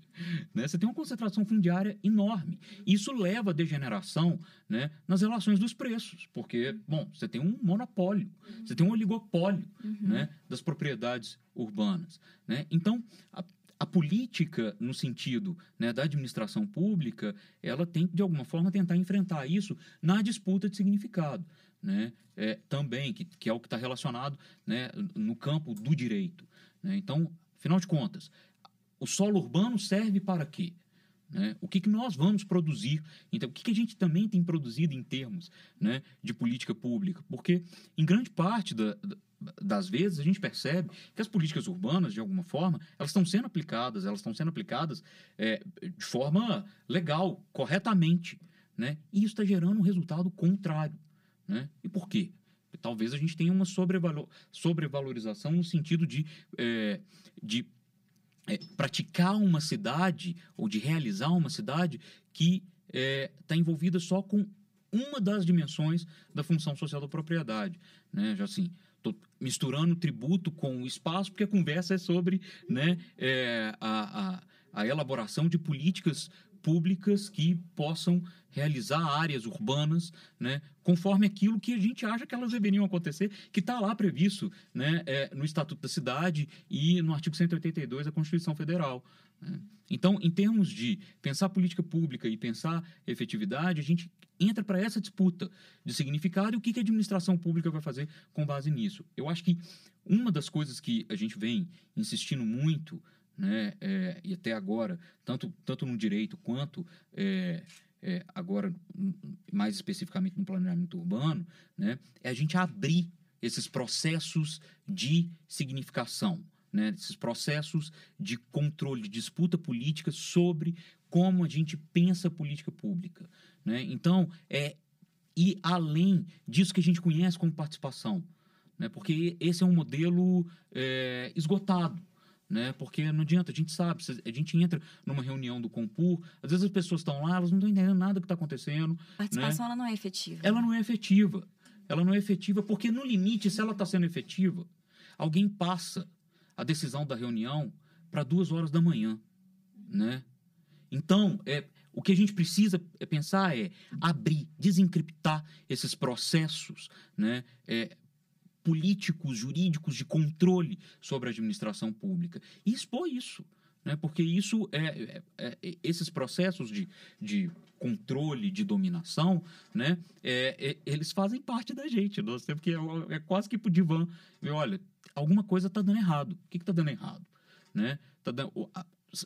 né, você tem uma concentração fundiária enorme. Isso leva à degeneração né, nas relações dos preços, porque, bom, você tem um monopólio, você tem um oligopólio uhum. né, das propriedades urbanas. Né? Então, a, a política, no sentido né, da administração pública, ela tem que, de alguma forma, tentar enfrentar isso na disputa de significado. Né? É, também, que, que é o que está relacionado né, no campo do direito. Né? Então, afinal de contas, o solo urbano serve para quê? Né? O que, que nós vamos produzir? Então, o que, que a gente também tem produzido em termos né, de política pública? Porque, em grande parte da, das vezes a gente percebe que as políticas urbanas, de alguma forma, elas estão sendo aplicadas, elas estão sendo aplicadas é, de forma legal, corretamente, né? E isso está gerando um resultado contrário, né? E por quê? Talvez a gente tenha uma sobrevalor, sobrevalorização no sentido de, é, de é, praticar uma cidade ou de realizar uma cidade que está é, envolvida só com uma das dimensões da função social da propriedade, né? Já assim, Estou misturando tributo com o espaço, porque a conversa é sobre né, é, a, a, a elaboração de políticas públicas que possam realizar áreas urbanas, né, conforme aquilo que a gente acha que elas deveriam acontecer, que está lá previsto né, é, no Estatuto da Cidade e no artigo 182 da Constituição Federal. Então, em termos de pensar política pública e pensar efetividade, a gente entra para essa disputa de significado e o que, que a administração pública vai fazer com base nisso. Eu acho que uma das coisas que a gente vem insistindo muito, né, é, e até agora, tanto, tanto no direito quanto é, é, agora, mais especificamente no planejamento urbano, né, é a gente abrir esses processos de significação. Né, esses processos de controle, de disputa política sobre como a gente pensa a política pública. Né? Então, é ir além disso que a gente conhece como participação. Né? Porque esse é um modelo é, esgotado. Né? Porque não adianta, a gente sabe, a gente entra numa reunião do Compur, às vezes as pessoas estão lá, elas não estão entendendo nada do que está acontecendo. A participação né? ela não é efetiva. Ela não é efetiva. Ela não é efetiva porque, no limite, se ela está sendo efetiva, alguém passa a decisão da reunião para duas horas da manhã. Né? Então, é, o que a gente precisa é pensar é abrir, desencriptar esses processos né, é, políticos, jurídicos de controle sobre a administração pública e expor isso. Né, porque isso é, é, é esses processos de, de controle, de dominação, né, é, é, eles fazem parte da gente. Nós temos que, é, quase que pro divã ver, olha, alguma coisa está dando errado. O que está dando errado? Né? Tá dando,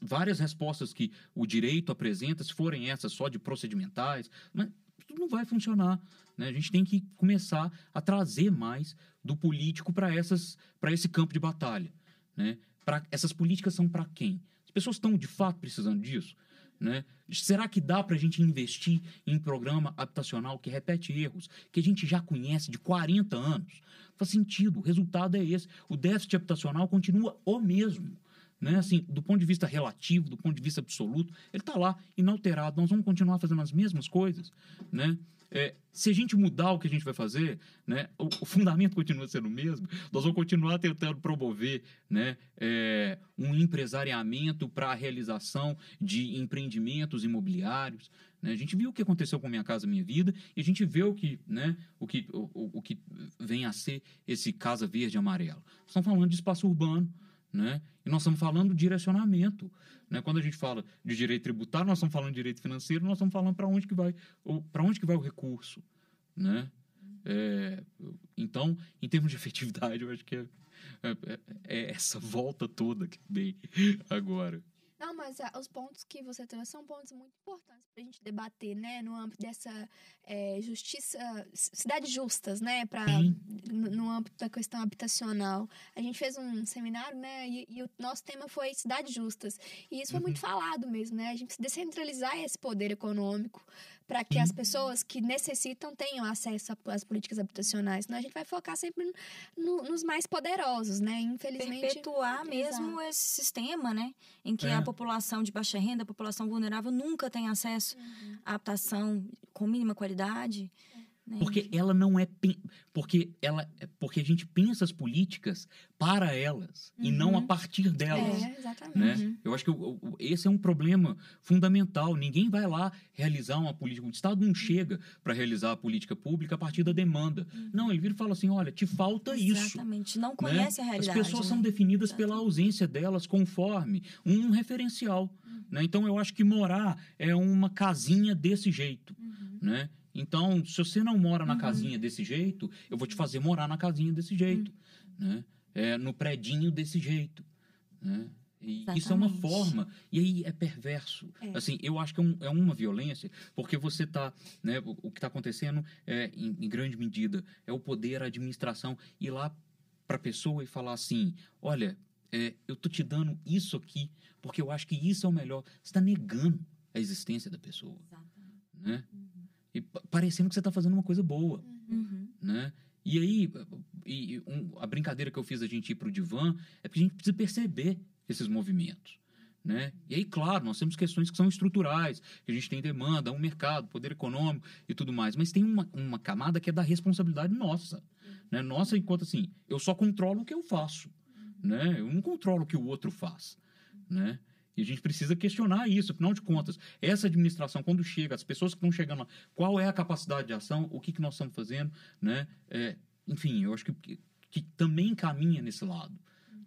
várias respostas que o direito apresenta, se forem essas só de procedimentais, mas tudo não vai funcionar. Né? A gente tem que começar a trazer mais do político para esse campo de batalha. Né? Pra, essas políticas são para quem? As pessoas estão de fato precisando disso. Né? Será que dá para a gente investir em programa habitacional que repete erros, que a gente já conhece de 40 anos? Faz sentido, o resultado é esse. O déficit habitacional continua o mesmo. Né? Assim, do ponto de vista relativo, do ponto de vista absoluto, ele está lá, inalterado. Nós vamos continuar fazendo as mesmas coisas. Né? É, se a gente mudar o que a gente vai fazer, né, o, o, fundamento continua sendo o mesmo, nós vamos continuar tentando promover né, é, um empresariamento para a realização de empreendimentos imobiliários. Né? A gente viu o que aconteceu com Minha Casa Minha Vida e a gente vê o que, né, o que, o, o que vem a ser esse Casa Verde Amarelo. Estamos falando de espaço urbano, né? E nós estamos falando de direcionamento. Né? Quando a gente fala de direito tributário, nós estamos falando de direito financeiro, nós estamos falando para onde que vai para onde que vai o recurso, né? É, então, em termos de efetividade, eu acho que é, é, é essa volta toda que vem agora. Não, mas ah, os pontos que você trouxe são pontos muito importantes para a gente debater, né? No âmbito dessa é, justiça, cidades justas, né? Pra, no, no, âmbito da questão habitacional. A gente fez um seminário, né? E, e o nosso tema foi cidades justas. E isso foi uhum. muito falado mesmo, né? A gente precisa descentralizar esse poder econômico para que as pessoas que necessitam tenham acesso às políticas habitacionais. Senão a gente vai focar sempre no, nos mais poderosos, né? Infelizmente. Perpetuar mesmo Exato. esse sistema, né? Em que é. a população de baixa renda, a população vulnerável, nunca tem acesso uhum. à habitação com mínima qualidade. Né? Porque ela não é porque ela porque a gente pensa as políticas para elas uhum. e não a uhum. partir delas. É, exatamente. Né? Uhum. Eu acho que esse é um problema fundamental. Ninguém vai lá realizar uma política. O Estado não chega para realizar a política pública a partir da demanda. Uhum. Não, ele vira e fala assim: olha, te falta exatamente. isso. Exatamente. Não conhece né? a realidade. As pessoas né? são definidas pela ausência delas conforme um referencial. Uhum. Né? Então eu acho que morar é uma casinha desse jeito. Uhum. Né? Então, se você não mora na uhum. casinha desse jeito, eu vou te fazer morar na casinha desse jeito, uhum. né? É, no predinho desse jeito, né? Isso é uma forma, e aí é perverso. É. Assim, eu acho que é, um, é uma violência, porque você está, né, o, o que está acontecendo é, em, em, grande medida, é o poder, a administração, ir lá para a pessoa e falar assim: olha, é, eu tô te dando isso aqui, porque eu acho que isso é o melhor. Você está negando a existência da pessoa. Exatamente. Né? Uhum e parecendo que você está fazendo uma coisa boa, uhum. né? E aí, e um, a brincadeira que eu fiz a gente ir para o divã é porque a gente precisa perceber esses movimentos. Né? E aí, claro, nós temos questões que são estruturais, que a gente tem demanda, um mercado, poder econômico e tudo mais, mas tem uma, uma camada que é da responsabilidade nossa. Né? Nossa, enquanto assim, eu só controlo o que eu faço. Né? Eu não controlo o que o outro faz. Né? E a gente precisa questionar isso, afinal de contas, essa administração, quando chega, as pessoas que estão chegando lá, qual é a capacidade de ação, o que, que nós estamos fazendo, né? É, enfim, eu acho que, que, que também caminha nesse lado,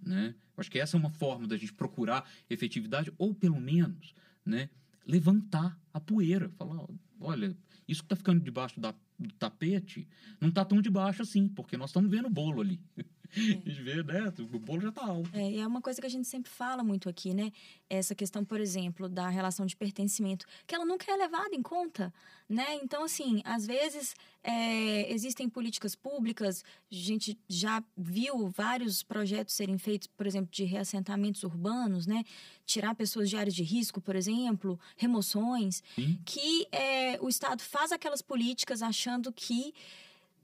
né? Eu acho que essa é uma forma da gente procurar efetividade, ou pelo menos, né, levantar a poeira, falar, olha, isso que está ficando debaixo da, do tapete não está tão debaixo assim, porque nós estamos vendo o bolo ali. É. de ver, né? O bolo já tá alto. É, e é uma coisa que a gente sempre fala muito aqui, né? Essa questão, por exemplo, da relação de pertencimento, que ela nunca é levada em conta, né? Então, assim, às vezes é, existem políticas públicas, a gente já viu vários projetos serem feitos, por exemplo, de reassentamentos urbanos, né? Tirar pessoas de áreas de risco, por exemplo, remoções, Sim. que é, o Estado faz aquelas políticas achando que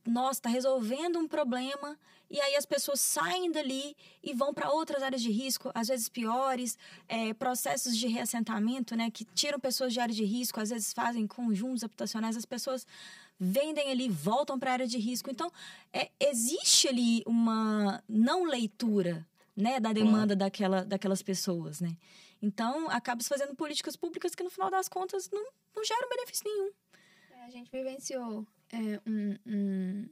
nossa, está resolvendo um problema e aí as pessoas saem dali e vão para outras áreas de risco, às vezes piores, é, processos de reassentamento, né, que tiram pessoas de área de risco, às vezes fazem conjuntos habitacionais, as pessoas vendem ali, voltam para a área de risco. Então, é, existe ali uma não leitura, né, da demanda daquela, daquelas pessoas, né? Então, acaba se fazendo políticas públicas que no final das contas não, não geram benefício nenhum. É, a gente vivenciou é, um, um,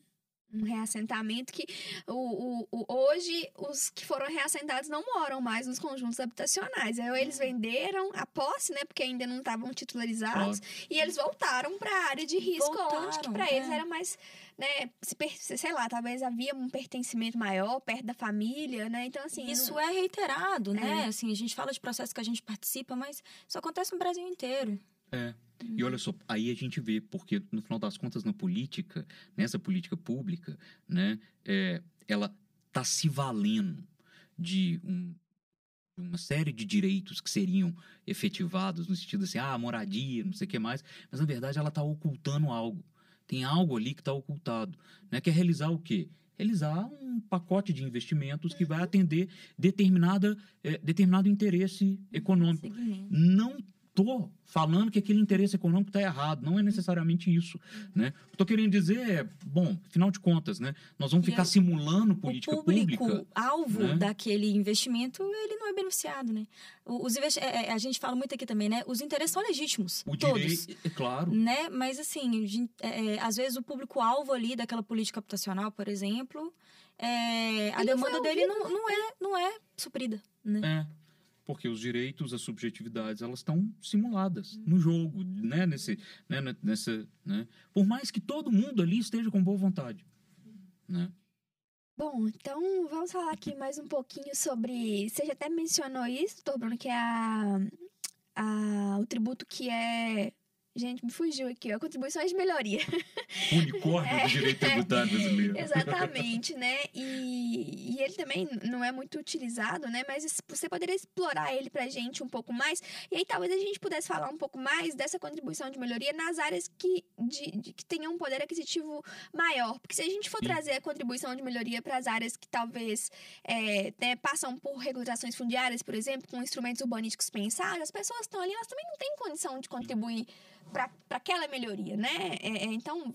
um, reassentamento que o, o, o, hoje os que foram reassentados não moram mais nos conjuntos habitacionais. Aí eles uhum. venderam a posse, né? Porque ainda não estavam titularizados. Oh. E eles voltaram para a área de risco, voltaram, onde que para é. eles era mais né, se, sei lá, talvez havia um pertencimento maior perto da família, né? Então, assim. Isso não... é reiterado, né? É. Assim, a gente fala de processos que a gente participa, mas isso acontece no Brasil inteiro. É. E olha só, aí a gente vê, porque no final das contas, na política, nessa política pública, né, é, ela está se valendo de um uma série de direitos que seriam efetivados no sentido assim, ah, moradia, não sei o que mais, mas na verdade ela está ocultando algo. Tem algo ali que está ocultado, né? Que é realizar o quê? Realizar um pacote de investimentos que vai atender determinada, eh, determinado interesse econômico. Não estou falando que aquele interesse econômico está errado, não é necessariamente isso, né? Estou querendo dizer, é, bom, afinal de contas, né? Nós vamos E ficar simulando política o público pública. alvo né? daquele investimento ele não é beneficiado, né? O- Os investi- é, é, a gente fala muito aqui também, né? Os interesses são legítimos, O todos. direito, é claro, Né? Mas assim, gente- é, é, às vezes o público-alvo ali daquela política habitacional, por exemplo, é, a demanda dele não, não, é, não é suprida. Né? é. Porque os direitos, as subjetividades, elas estão simuladas no jogo, né? Nesse, né? ne- Nessa, né? Por mais que todo mundo ali esteja com boa vontade, né? Bom, então vamos falar aqui mais um pouquinho sobre. Você já até mencionou isso, doutor Bruno, que é a, a- o tributo que é. Gente, me fugiu aqui, ó, contribuições de melhoria. Unicórnio do direito tributário brasileiro. Exatamente, né? E, e ele também não é muito utilizado, né? Mas você poderia explorar ele pra gente um pouco mais. E aí talvez a gente pudesse falar um pouco mais dessa contribuição de melhoria nas áreas que, de, de- que tenham um poder aquisitivo maior. Porque se a gente for Sim. trazer a contribuição de melhoria para as áreas que talvez é, né, passam por regularizações fundiárias, por exemplo, com instrumentos urbanísticos pensados, as pessoas estão ali, elas também não têm condição de contribuir para aquela melhoria, né? É, é, então,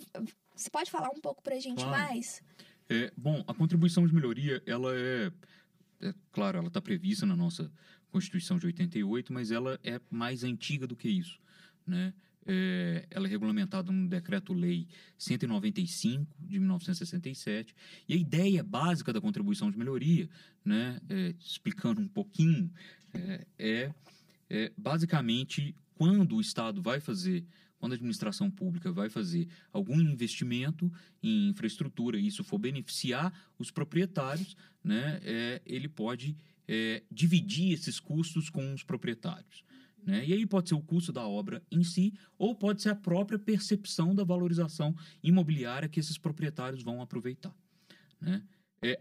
você pode falar um pouco pra gente Claro. mais? É, bom, a contribuição de melhoria, ela é, é claro, ela está prevista na nossa Constituição de 88, mas ela é mais antiga do que isso, né? É, ela é regulamentada no Decreto-Lei 195 de 1967 e a ideia básica da contribuição de melhoria, né, é, explicando um pouquinho, é, é, é basicamente quando o Estado vai fazer quando a administração pública vai fazer algum investimento em infraestrutura e isso for beneficiar os proprietários, né, é, ele pode é, dividir esses custos com os proprietários. Né? E aí pode ser o custo da obra em si, ou pode ser a própria percepção da valorização imobiliária que esses proprietários vão aproveitar. Né? É,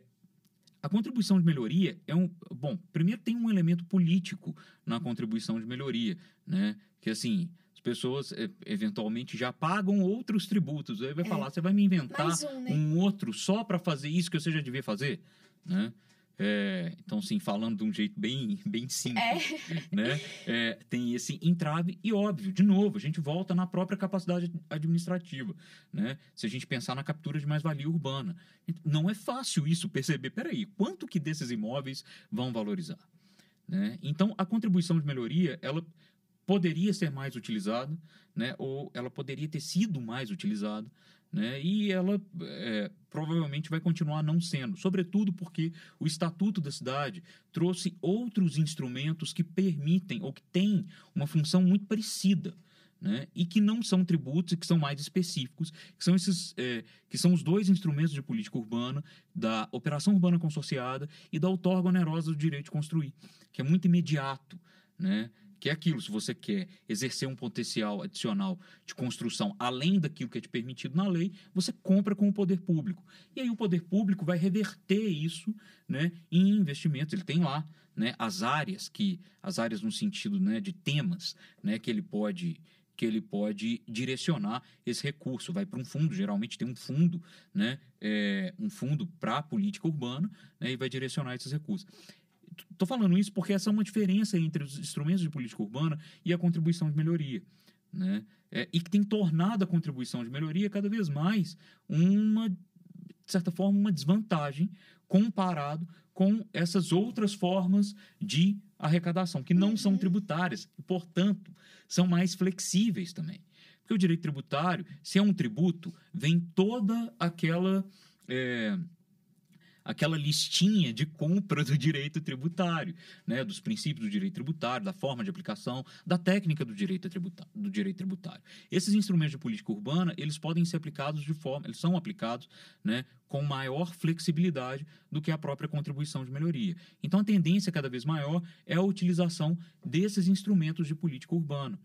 a contribuição de melhoria é um. Bom, primeiro tem um elemento político na contribuição de melhoria, né? Que assim, as pessoas é, eventualmente já pagam outros tributos. Aí vai É. falar, você vai me inventar um, né? um outro só para fazer isso que você já devia fazer, né? É, então, assim, falando de um jeito bem, bem simples, É, né? É, tem esse entrave e, óbvio, de novo, a gente volta na própria capacidade administrativa, né? Se a gente pensar na captura de mais-valia urbana. Não é fácil isso perceber, peraí, quanto que desses imóveis vão valorizar? Né? Então, a contribuição de melhoria, ela poderia ser mais utilizada, né? ou ela poderia ter sido mais utilizada, né? e ela é, provavelmente vai continuar não sendo, sobretudo porque o Estatuto da Cidade trouxe outros instrumentos que permitem ou que têm uma função muito parecida. Né? E que não são tributos e que são mais específicos, que são esses, é, que são os dois instrumentos de política urbana, da operação urbana consorciada e da outorga onerosa do direito de construir, que é muito imediato, né? Que é aquilo, se você quer exercer um potencial adicional de construção além daquilo que é te permitido na lei, você compra com o poder público. E aí o poder público vai reverter isso né, em investimentos. Ele tem lá né, as áreas que, as áreas no sentido né, de temas né, que ele pode que ele pode direcionar esse recurso. Vai para um fundo, geralmente tem um fundo, né, é, um fundo para a política urbana, né, e vai direcionar esses recursos. Estou falando isso porque essa é uma diferença entre os instrumentos de política urbana e a contribuição de melhoria. Né? É, e que tem tornado a contribuição de melhoria cada vez mais uma, de certa forma, uma desvantagem comparado com essas outras formas de arrecadação, que não são tributárias e, portanto, são mais flexíveis também. Porque o direito tributário, se é um tributo, vem toda aquela. é, aquela listinha de compra do direito tributário, né, dos princípios do direito tributário, da forma de aplicação, da técnica do direito tributário, do direito tributário. Esses instrumentos de política urbana, eles podem ser aplicados de forma, eles são aplicados, né, com maior flexibilidade do que a própria contribuição de melhoria. Então a tendência cada vez maior é a utilização desses instrumentos de política urbana.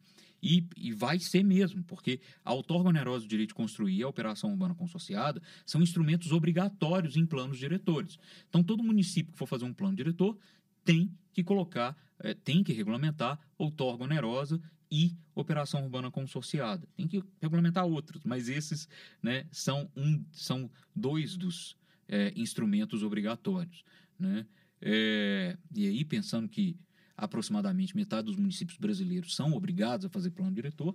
E, e, vai ser mesmo, porque a outorga onerosa do direito de construir e a operação urbana consorciada são instrumentos obrigatórios em planos diretores. Então, todo município que for fazer um plano diretor tem que colocar, é, tem que regulamentar outorga onerosa e operação urbana consorciada. Tem que regulamentar outros, mas esses né, são, um, são dois dos é, instrumentos obrigatórios. Né? É, e aí, pensando que aproximadamente metade dos municípios brasileiros são obrigados a fazer plano diretor,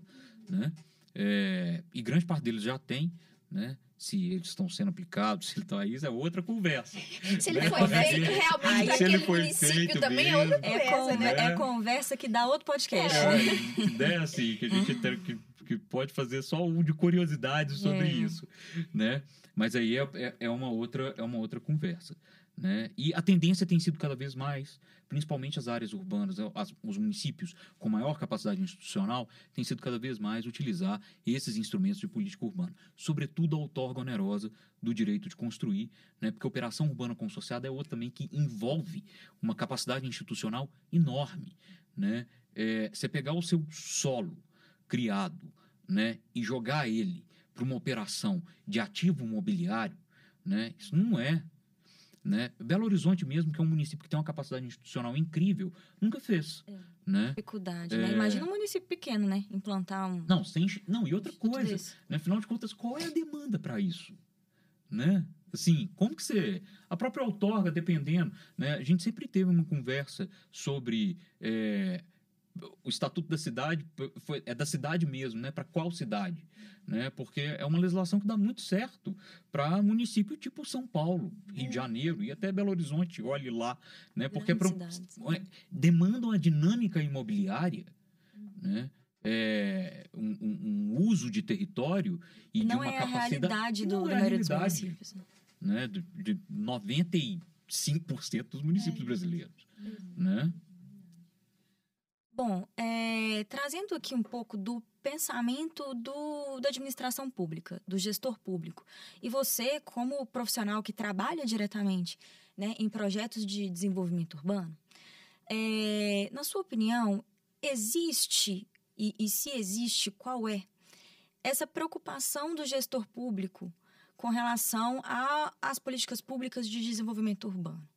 né? É, e grande parte deles já tem, né? Se eles estão sendo aplicados, se ele está aí, é outra conversa. Se ele né? foi feito realmente para aquele município também é outra é conversa, conver né? É conversa que dá outro podcast. É, ideia assim, que a gente tem que, que pode fazer só um de curiosidade sobre É. isso, né? Mas aí é, é, é uma outra é uma outra conversa, né? E a tendência tem sido cada vez mais, principalmente as áreas urbanas, as- os municípios com maior capacidade institucional, têm sido cada vez mais utilizar esses instrumentos de política urbana, sobretudo a outorga onerosa do direito de construir, né? Porque a operação urbana consorciada é outra também que envolve uma capacidade institucional enorme, né? É, você pegar o seu solo criado, né, e jogar ele para uma operação de ativo imobiliário, né, isso não é. Né? Belo Horizonte mesmo, que é um município que tem uma capacidade institucional incrível, nunca fez. É. Né? Dificuldade, né? É. Imagina um município pequeno, né? Implantar um. Não, sem, não, e outra coisa, né? afinal de contas, qual é a demanda para isso? Né? Assim, como que você. A própria outorga, dependendo. Né? A gente sempre teve uma conversa sobre. é, o estatuto da cidade foi, é da cidade mesmo, né? Para qual cidade? Né? Porque é uma legislação que dá muito certo para município tipo São Paulo, Rio de Janeiro e até Belo Horizonte, olhe lá, né? Porque é pra- cidades. demandam a dinâmica imobiliária, né? É, um, um- uso de território e de não uma é a capacidade realidade do, Não é a dos realidade, municípios. né? de, de 95% dos municípios É. brasileiros, né? Bom, é, trazendo aqui um pouco do pensamento do, da administração pública, do gestor público. E você, como profissional que trabalha diretamente né, em projetos de desenvolvimento urbano, é, na sua opinião, existe, e, e se existe, qual é, essa preocupação do gestor público com relação às políticas públicas de desenvolvimento urbano?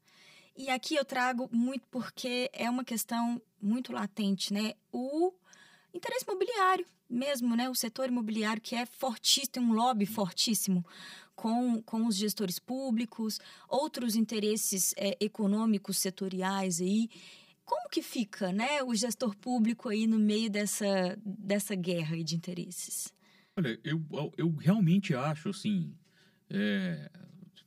E aqui eu trago muito porque é uma questão muito latente, né? O interesse imobiliário mesmo, né? O setor imobiliário que é fortíssimo, tem um lobby fortíssimo com, com os gestores públicos, outros interesses é, econômicos setoriais aí. Como que fica, né, o gestor público aí no meio dessa, dessa guerra de interesses? Olha, eu, eu- eu realmente acho, assim, é,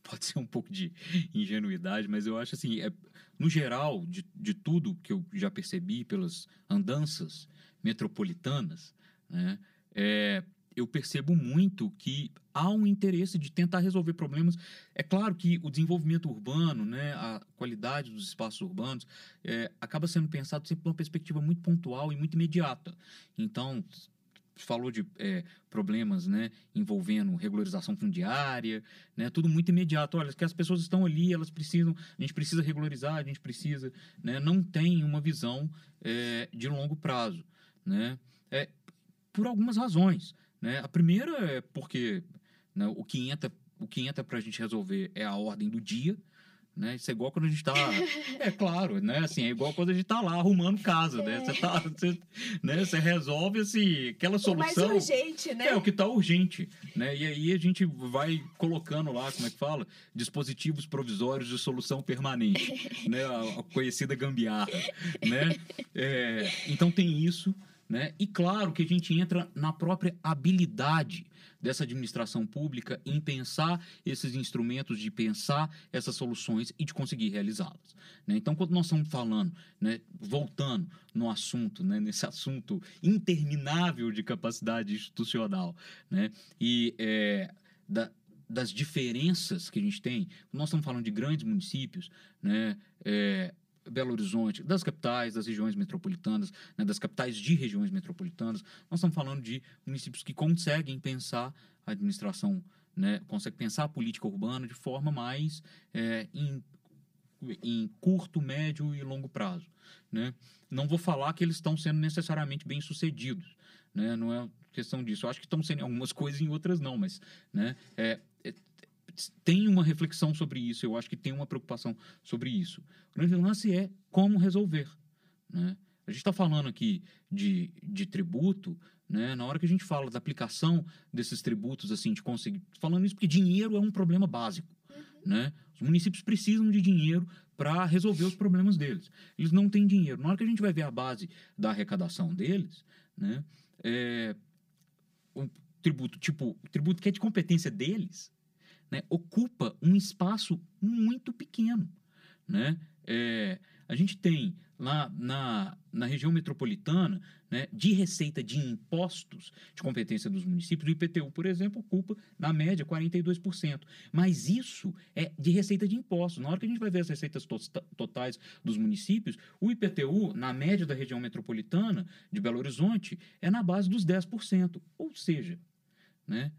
pode ser um pouco de ingenuidade, mas eu acho assim, é, no geral, de, de tudo que eu já percebi pelas andanças metropolitanas, né, é, eu percebo muito que há um interesse de tentar resolver problemas. É claro que o desenvolvimento urbano, né, a qualidade dos espaços urbanos, é, acaba sendo pensado sempre numa perspectiva muito pontual e muito imediata. Então, falou de é, problemas né, envolvendo regularização fundiária, né, tudo muito imediato. Olha, que as pessoas estão ali, elas precisam, a gente precisa regularizar, a gente precisa, né, não tem uma visão é, de longo prazo, né, é, por algumas razões, né. A primeira é porque né, o que entra, o que entra para a gente resolver é a ordem do dia. Né? Isso é igual quando a gente tá. É claro, né? Assim, é igual quando a gente tá lá arrumando casa, né? Você tá. Você, né? você resolve assim, aquela O mais solução. urgente, né? É o que está urgente, né? E aí a gente vai colocando lá, como é que fala? Dispositivos provisórios de solução permanente, né? A, a conhecida gambiarra, né? É, então tem isso, né? E claro que a gente entra na própria habilidade dessa administração pública em pensar esses instrumentos, de pensar essas soluções e de conseguir realizá-las. né? Então, quando nós estamos falando, né, voltando no assunto, né, nesse assunto interminável de capacidade institucional, né, e é, da- das diferenças que a gente tem, nós estamos falando de grandes municípios, né, é, Belo Horizonte, das capitais, das regiões metropolitanas, né, das capitais de regiões metropolitanas, nós estamos falando de municípios que conseguem pensar a administração, né, conseguem pensar a política urbana de forma mais é, em, em curto, médio e longo prazo. Né? Não vou falar que eles estão sendo necessariamente bem sucedidos, né? não é questão disso. Eu acho que estão sendo algumas coisas e outras não, mas né, é, tem uma reflexão sobre isso, eu acho que tem uma preocupação sobre isso. O grande lance é como resolver. Né? A gente está falando aqui de, de tributo, né? na hora que a gente fala da aplicação desses tributos, assim, de conseguir. Falando isso porque dinheiro é um problema básico. Uhum. Né? Os municípios precisam de dinheiro para resolver os problemas deles. Eles não têm dinheiro. Na hora que a gente vai ver a base da arrecadação deles, né? É, o tributo, tipo, o tributo que é de competência deles, né, ocupa um espaço muito pequeno. Né? É, a gente tem lá na, na região metropolitana, né, de receita de impostos de competência dos municípios, o IPTU, por exemplo, ocupa, na média, 42%. Mas isso é de receita de impostos. Na hora que a gente vai ver as receitas to totais dos municípios, o IPTU, na média da região metropolitana de Belo Horizonte, é na base dos 10%. Ou seja, né,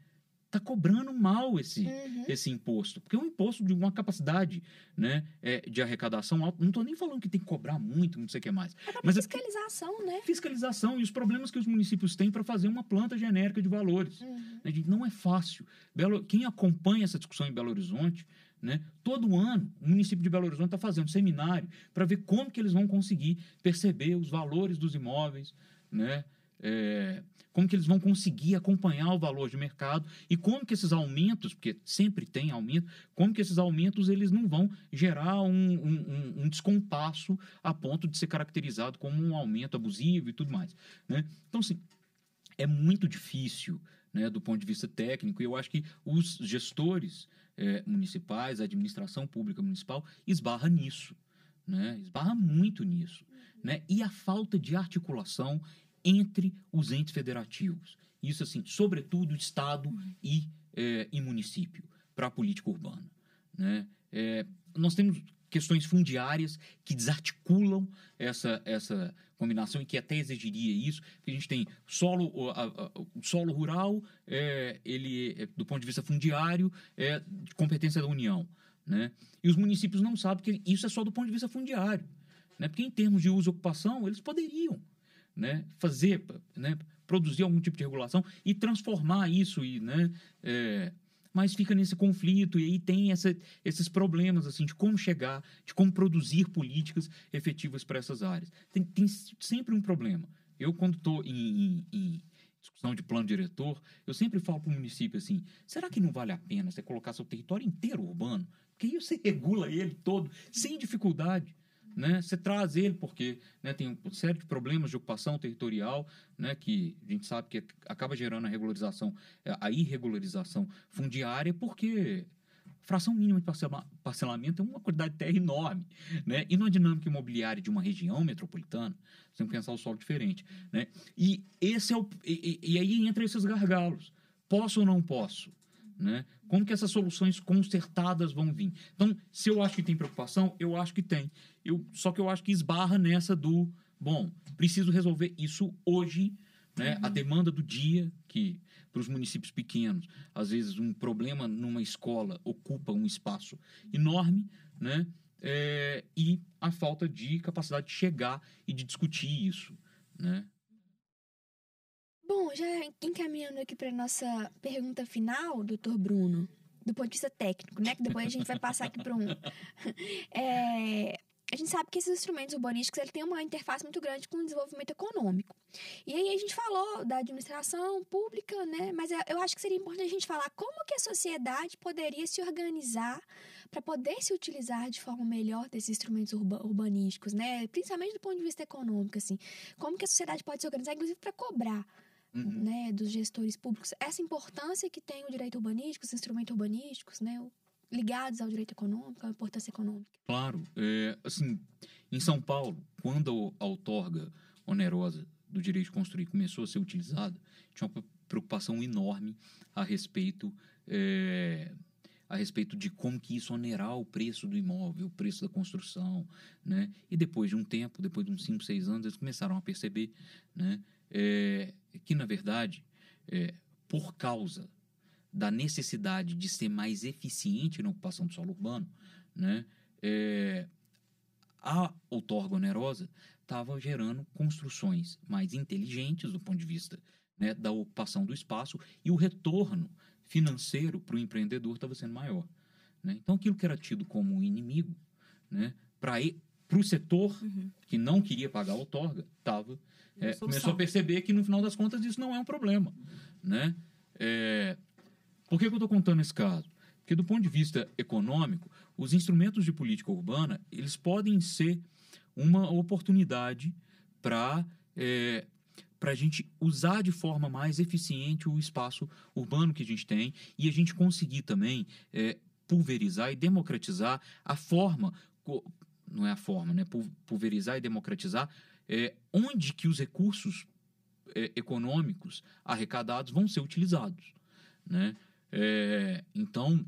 está cobrando mal esse, uhum. esse imposto. Porque é um imposto de uma capacidade né, é, de arrecadação alta. Não estou nem falando que tem que cobrar muito, não sei o que mais. É Mas fiscalização, é, né? Fiscalização e os problemas que os municípios têm para fazer uma planta genérica de valores. Uhum. Né, não é fácil. Belo, quem acompanha essa discussão em Belo Horizonte, né, todo ano o município de Belo Horizonte está fazendo um seminário para ver como que eles vão conseguir perceber os valores dos imóveis, né? É, como que eles vão conseguir acompanhar o valor de mercado e como que esses aumentos, porque sempre tem aumento, como que esses aumentos eles não vão gerar um, um, um descompasso a ponto de ser caracterizado como um aumento abusivo e tudo mais. Né? Então, assim, é muito difícil né, do ponto de vista técnico e eu acho que os gestores é, municipais, a administração pública municipal, esbarra nisso. Né? Esbarra muito nisso. Né? E a falta de articulação entre os entes federativos. Isso, assim, sobretudo Estado uhum. e, é, e município, para a política urbana. Né? É, nós temos questões fundiárias que desarticulam essa, essa combinação e que até exigiria isso, porque a gente tem solo, o solo rural, é, ele, é, do ponto de vista fundiário, é de competência da União. Né? E os municípios não sabem que isso é só do ponto de vista fundiário. Né? Porque em termos de uso e ocupação, eles poderiam né, fazer, né, produzir algum tipo de regulação e transformar isso e, né, é, mas fica nesse conflito e aí tem essa, esses problemas assim de como chegar, de como produzir políticas efetivas para essas áreas. Tem, tem, sempre um problema. Eu quando estou em, em, em, discussão de plano diretor, eu sempre falo para o município assim: será que não vale a pena você colocar seu território inteiro urbano? Porque aí você regula ele todo sem dificuldade né? Você traz ele porque né, tem uma série de problemas de ocupação territorial, né, que a gente sabe que acaba gerando a regularização, a irregularização fundiária, porque fração mínima de parcelamento é uma quantidade de terra enorme, né? E numa dinâmica imobiliária de uma região metropolitana, você tem que pensar o solo diferente, né? E esse é o e, e aí entra esses gargalos. Posso ou não posso? Né? Como que essas soluções consertadas vão vir? Então, se eu acho que tem preocupação, eu acho que tem. Eu, só que eu acho que esbarra nessa do, bom, preciso resolver isso hoje, né? Uhum. A demanda do dia, que para os municípios pequenos, às vezes um problema numa escola ocupa um espaço enorme, né? É, e a falta de capacidade de chegar e de discutir isso, né? Bom, já encaminhando aqui para nossa pergunta final, doutor Bruno, do ponto de vista técnico, né? Que depois a gente vai passar aqui para um. É, a gente sabe que esses instrumentos urbanísticos ele têm uma interface muito grande com o desenvolvimento econômico. E aí a gente falou da administração pública, né? Mas eu acho que seria importante a gente falar como que a sociedade poderia se organizar para poder se utilizar de forma melhor desses instrumentos urba urbanísticos, né? Principalmente do ponto de vista econômico, assim. Como que a sociedade pode se organizar, inclusive, para cobrar uhum. né, dos gestores públicos, essa importância que tem o direito urbanístico, os instrumentos urbanísticos, né, ligados ao direito econômico, à importância econômica. Claro, é, assim, em São Paulo, quando a outorga onerosa do direito de construir começou a ser utilizada, tinha uma preocupação enorme a respeito é, a respeito de como que isso onerar o preço do imóvel, o preço da construção, né? E depois de um tempo, depois de uns 5, 6 anos, eles começaram a perceber, né? É, que, na verdade, é, por causa da necessidade de ser mais eficiente na ocupação do solo urbano, né, é, a outorga onerosa estava gerando construções mais inteligentes do ponto de vista né, da ocupação do espaço e o retorno financeiro para o empreendedor estava sendo maior. Né? Então, aquilo que era tido como inimigo, né, para o setor Uhum. que não queria pagar a outorga, tava, é, começou a perceber que, no final das contas, isso não é um problema. Né? É, por que, que eu estou contando esse caso? Porque, do ponto de vista econômico, os instrumentos de política urbana eles podem ser uma oportunidade para é, para a gente usar de forma mais eficiente o espaço urbano que a gente tem e a gente conseguir também é, pulverizar e democratizar a forma, não é a forma, né? Pul- Pulverizar e democratizar é, onde que os recursos é, econômicos arrecadados vão ser utilizados, né? É, então,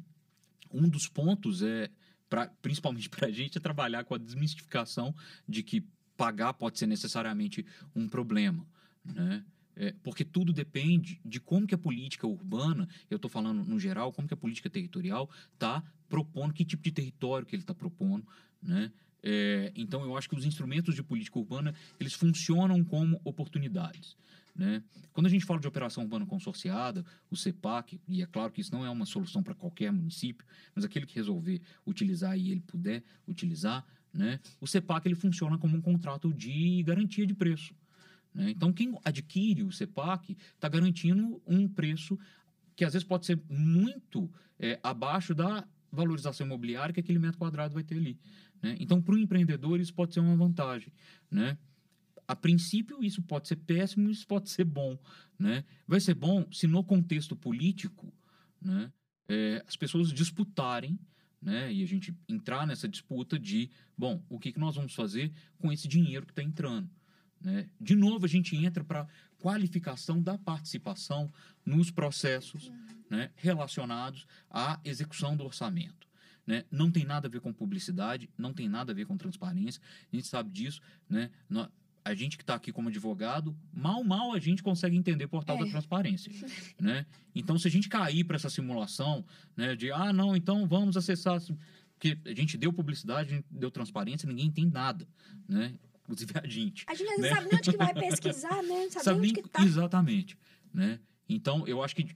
um dos pontos é, pra, principalmente para a gente, é trabalhar com a desmistificação de que pagar pode ser necessariamente um problema, né? É, porque tudo depende de como que a política urbana, eu estou falando no geral, como que a política territorial está propondo, que tipo de território que ele está propondo, né? É, então, eu acho que os instrumentos de política urbana, eles funcionam como oportunidades, né? Quando a gente fala de operação urbana consorciada, o CEPAC, e é claro que isso não é uma solução para qualquer município, mas aquele que resolver utilizar e ele puder utilizar, né? O CEPAC ele funciona como um contrato de garantia de preço. né? Então, quem adquire o CEPAC está garantindo um preço que às vezes pode ser muito é, abaixo da valorização imobiliária que aquele metro quadrado vai ter ali. Né? Então, para o empreendedor, isso pode ser uma vantagem. Né? A princípio, isso pode ser péssimo, isso pode ser bom. Né? Vai ser bom se no contexto político né, é, as pessoas disputarem né, e a gente entrar nessa disputa de, bom, o que, que nós vamos fazer com esse dinheiro que está entrando. Né? De novo, a gente entra para qualificação da participação nos processos né, relacionados à execução do orçamento. Né? Não tem nada a ver com publicidade, não tem nada a ver com transparência, a gente sabe disso. Né? A gente que está aqui como advogado, mal, mal a gente consegue entender o portal É. da transparência. Né? Então, se a gente cair para essa simulação né, de, ah, não, então vamos acessar. Porque a gente deu publicidade, a gente deu transparência, ninguém tem nada. Né? Inclusive a gente. A gente vezes Né? sabe nem onde que vai pesquisar, né? Sabe, Sabe nem nem- onde que tá. Exatamente. Né? Então, eu acho que.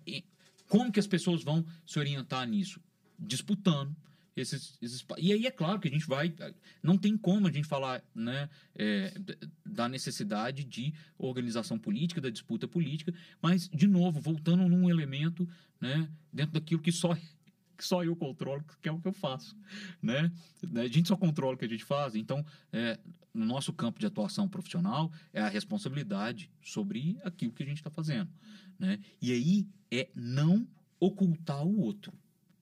Como que as pessoas vão se orientar nisso? Disputando. Esses, esses, e aí é claro que a gente vai. Não tem como a gente falar né, é, da necessidade de organização política, da disputa política, mas, de novo, voltando num elemento né, dentro daquilo que só, que só eu controlo, que é o que eu faço. Né? A gente só controla o que a gente faz, então, é, no nosso campo de atuação profissional, é a responsabilidade sobre aquilo que a gente está fazendo. Né? E aí é não ocultar o outro.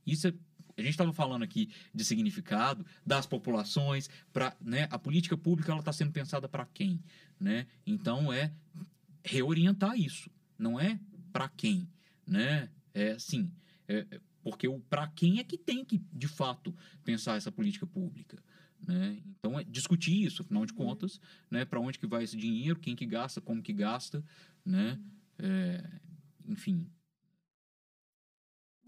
Isso é, a gente estava falando aqui de significado das populações, para né, a política pública ela está sendo pensada para quem, né? Então é reorientar isso, não é para quem, né? É sim, é, é, porque o para quem é que tem que de fato pensar essa política pública. Né? Então é discutir isso, afinal de contas, né? Para onde que vai esse dinheiro, quem que gasta, como que gasta, né? É, enfim,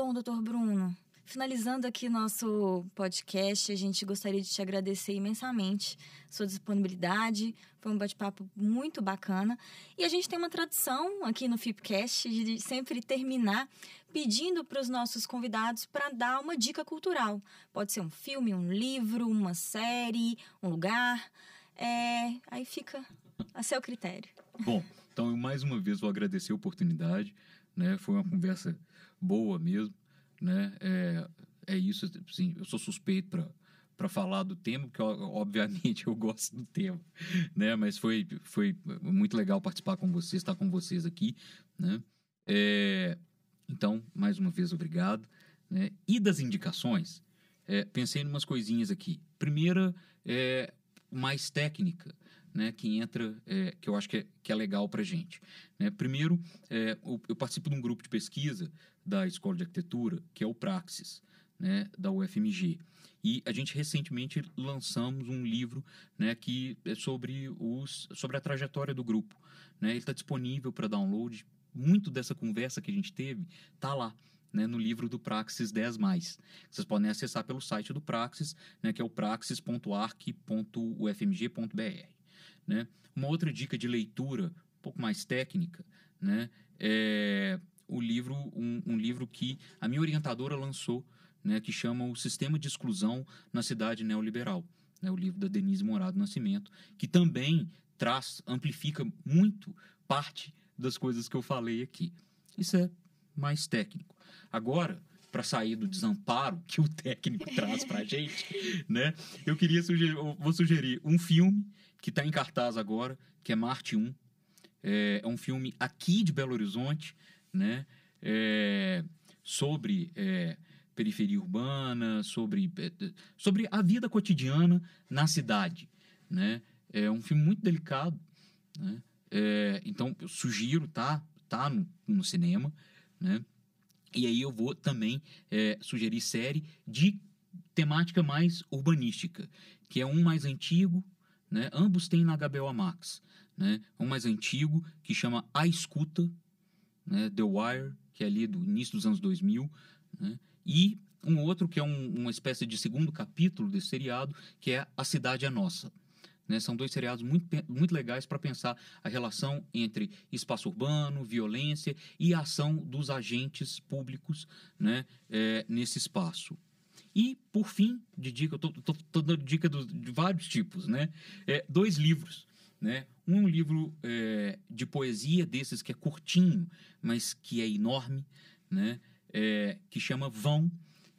Bom, doutor Bruno, finalizando aqui nosso podcast, a gente gostaria de te agradecer imensamente sua disponibilidade. Foi um bate-papo muito bacana. E a gente tem uma tradição aqui no Fipcast de sempre terminar pedindo para os nossos convidados para dar uma dica cultural. Pode ser um filme, um livro, uma série, um lugar. É, aí fica a seu critério. Bom, então mais uma vez vou agradecer a oportunidade, né? Foi uma conversa boa mesmo, né? É, é isso, assim, eu sou suspeito para para falar do tema, porque obviamente eu gosto do tema, né? Mas foi foi muito legal participar com vocês, estar com vocês aqui, né? É, então, mais uma vez, obrigado. Né? E das indicações, é, pensei em umas coisinhas aqui. Primeira, é mais técnica, né, que entra, é, que eu acho que é, que é legal para gente. Né? Primeiro, é, eu, participo de um grupo de pesquisa da Escola de Arquitetura, que é o Praxis, né, da UFMG. E a gente recentemente lançamos um livro né, que é sobre, os, sobre a trajetória do grupo. Né? Ele está disponível para download. Muito dessa conversa que a gente teve está lá. Né, no livro do Praxis 10 mais. Vocês podem acessar pelo site do Praxis, né, que é o praxis.arc.ufmg.br. Né? Uma outra dica de leitura, um pouco mais técnica, né, é o livro, um, um livro que a minha orientadora lançou, né, que chama O Sistema de Exclusão na Cidade Neoliberal. Né, o livro da Denise Morado Nascimento, que também traz, amplifica muito parte das coisas que eu falei aqui. Isso é mais técnico. Agora, para sair do desamparo que o técnico traz para a gente, né? Eu queria sugerir, eu vou sugerir um filme que está em cartaz agora, que é Marte 1. É, é, um filme aqui de Belo Horizonte, né? É, sobre é, periferia urbana, sobre, é, sobre a vida cotidiana na cidade, né? É um filme muito delicado, né? É, então, eu sugiro, tá? Tá no, no cinema, né? E aí eu vou também é, sugerir série de temática mais urbanística, que é um mais antigo, né? Ambos têm na HBO Max, né? Um mais antigo que chama A Escuta, né? The Wire, que é ali do início dos anos 2000, né? E um outro que é um, uma espécie de segundo capítulo desse seriado, que é A Cidade é Nossa. Né? São dois seriados muito, muito legais para pensar a relação entre espaço urbano, violência e a ação dos agentes públicos né? É, nesse espaço. E, por fim, de dica, eu estou dando dica do, de vários tipos, né? É, dois livros. Né? Um livro é, de poesia desses que é curtinho, mas que é enorme, né? É, que chama Vão,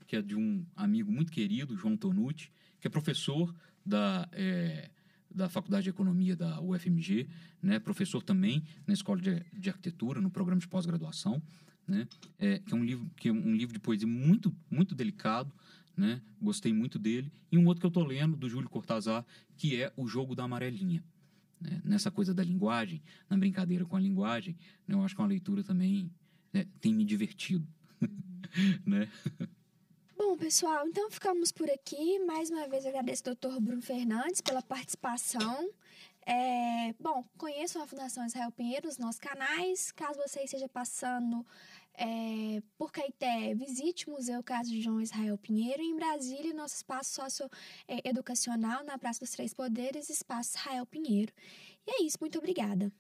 que é de um amigo muito querido, João Tonucci, que é professor da é, da Faculdade de Economia da UFMG, né, professor também na Escola de, de Arquitetura, no programa de pós-graduação, né, é, que é um livro que é um livro de poesia muito muito delicado, né, gostei muito dele, e um outro que eu estou lendo do Júlio Cortázar, que é o Jogo da Amarelinha, né, nessa coisa da linguagem, na brincadeira com a linguagem, né, eu acho que é uma leitura também né, tem me divertido, né. Bom, pessoal, então ficamos por aqui. Mais uma vez agradeço ao Dr. Bruno Fernandes pela participação. É, bom, conheçam a Fundação Israel Pinheiro nos nossos canais. Caso você esteja passando é, por Caeté, visite o Museu Caso de João Israel Pinheiro. Em Brasília, nosso espaço socioeducacional na Praça dos Três Poderes, Espaço Israel Pinheiro. E é isso, muito obrigada.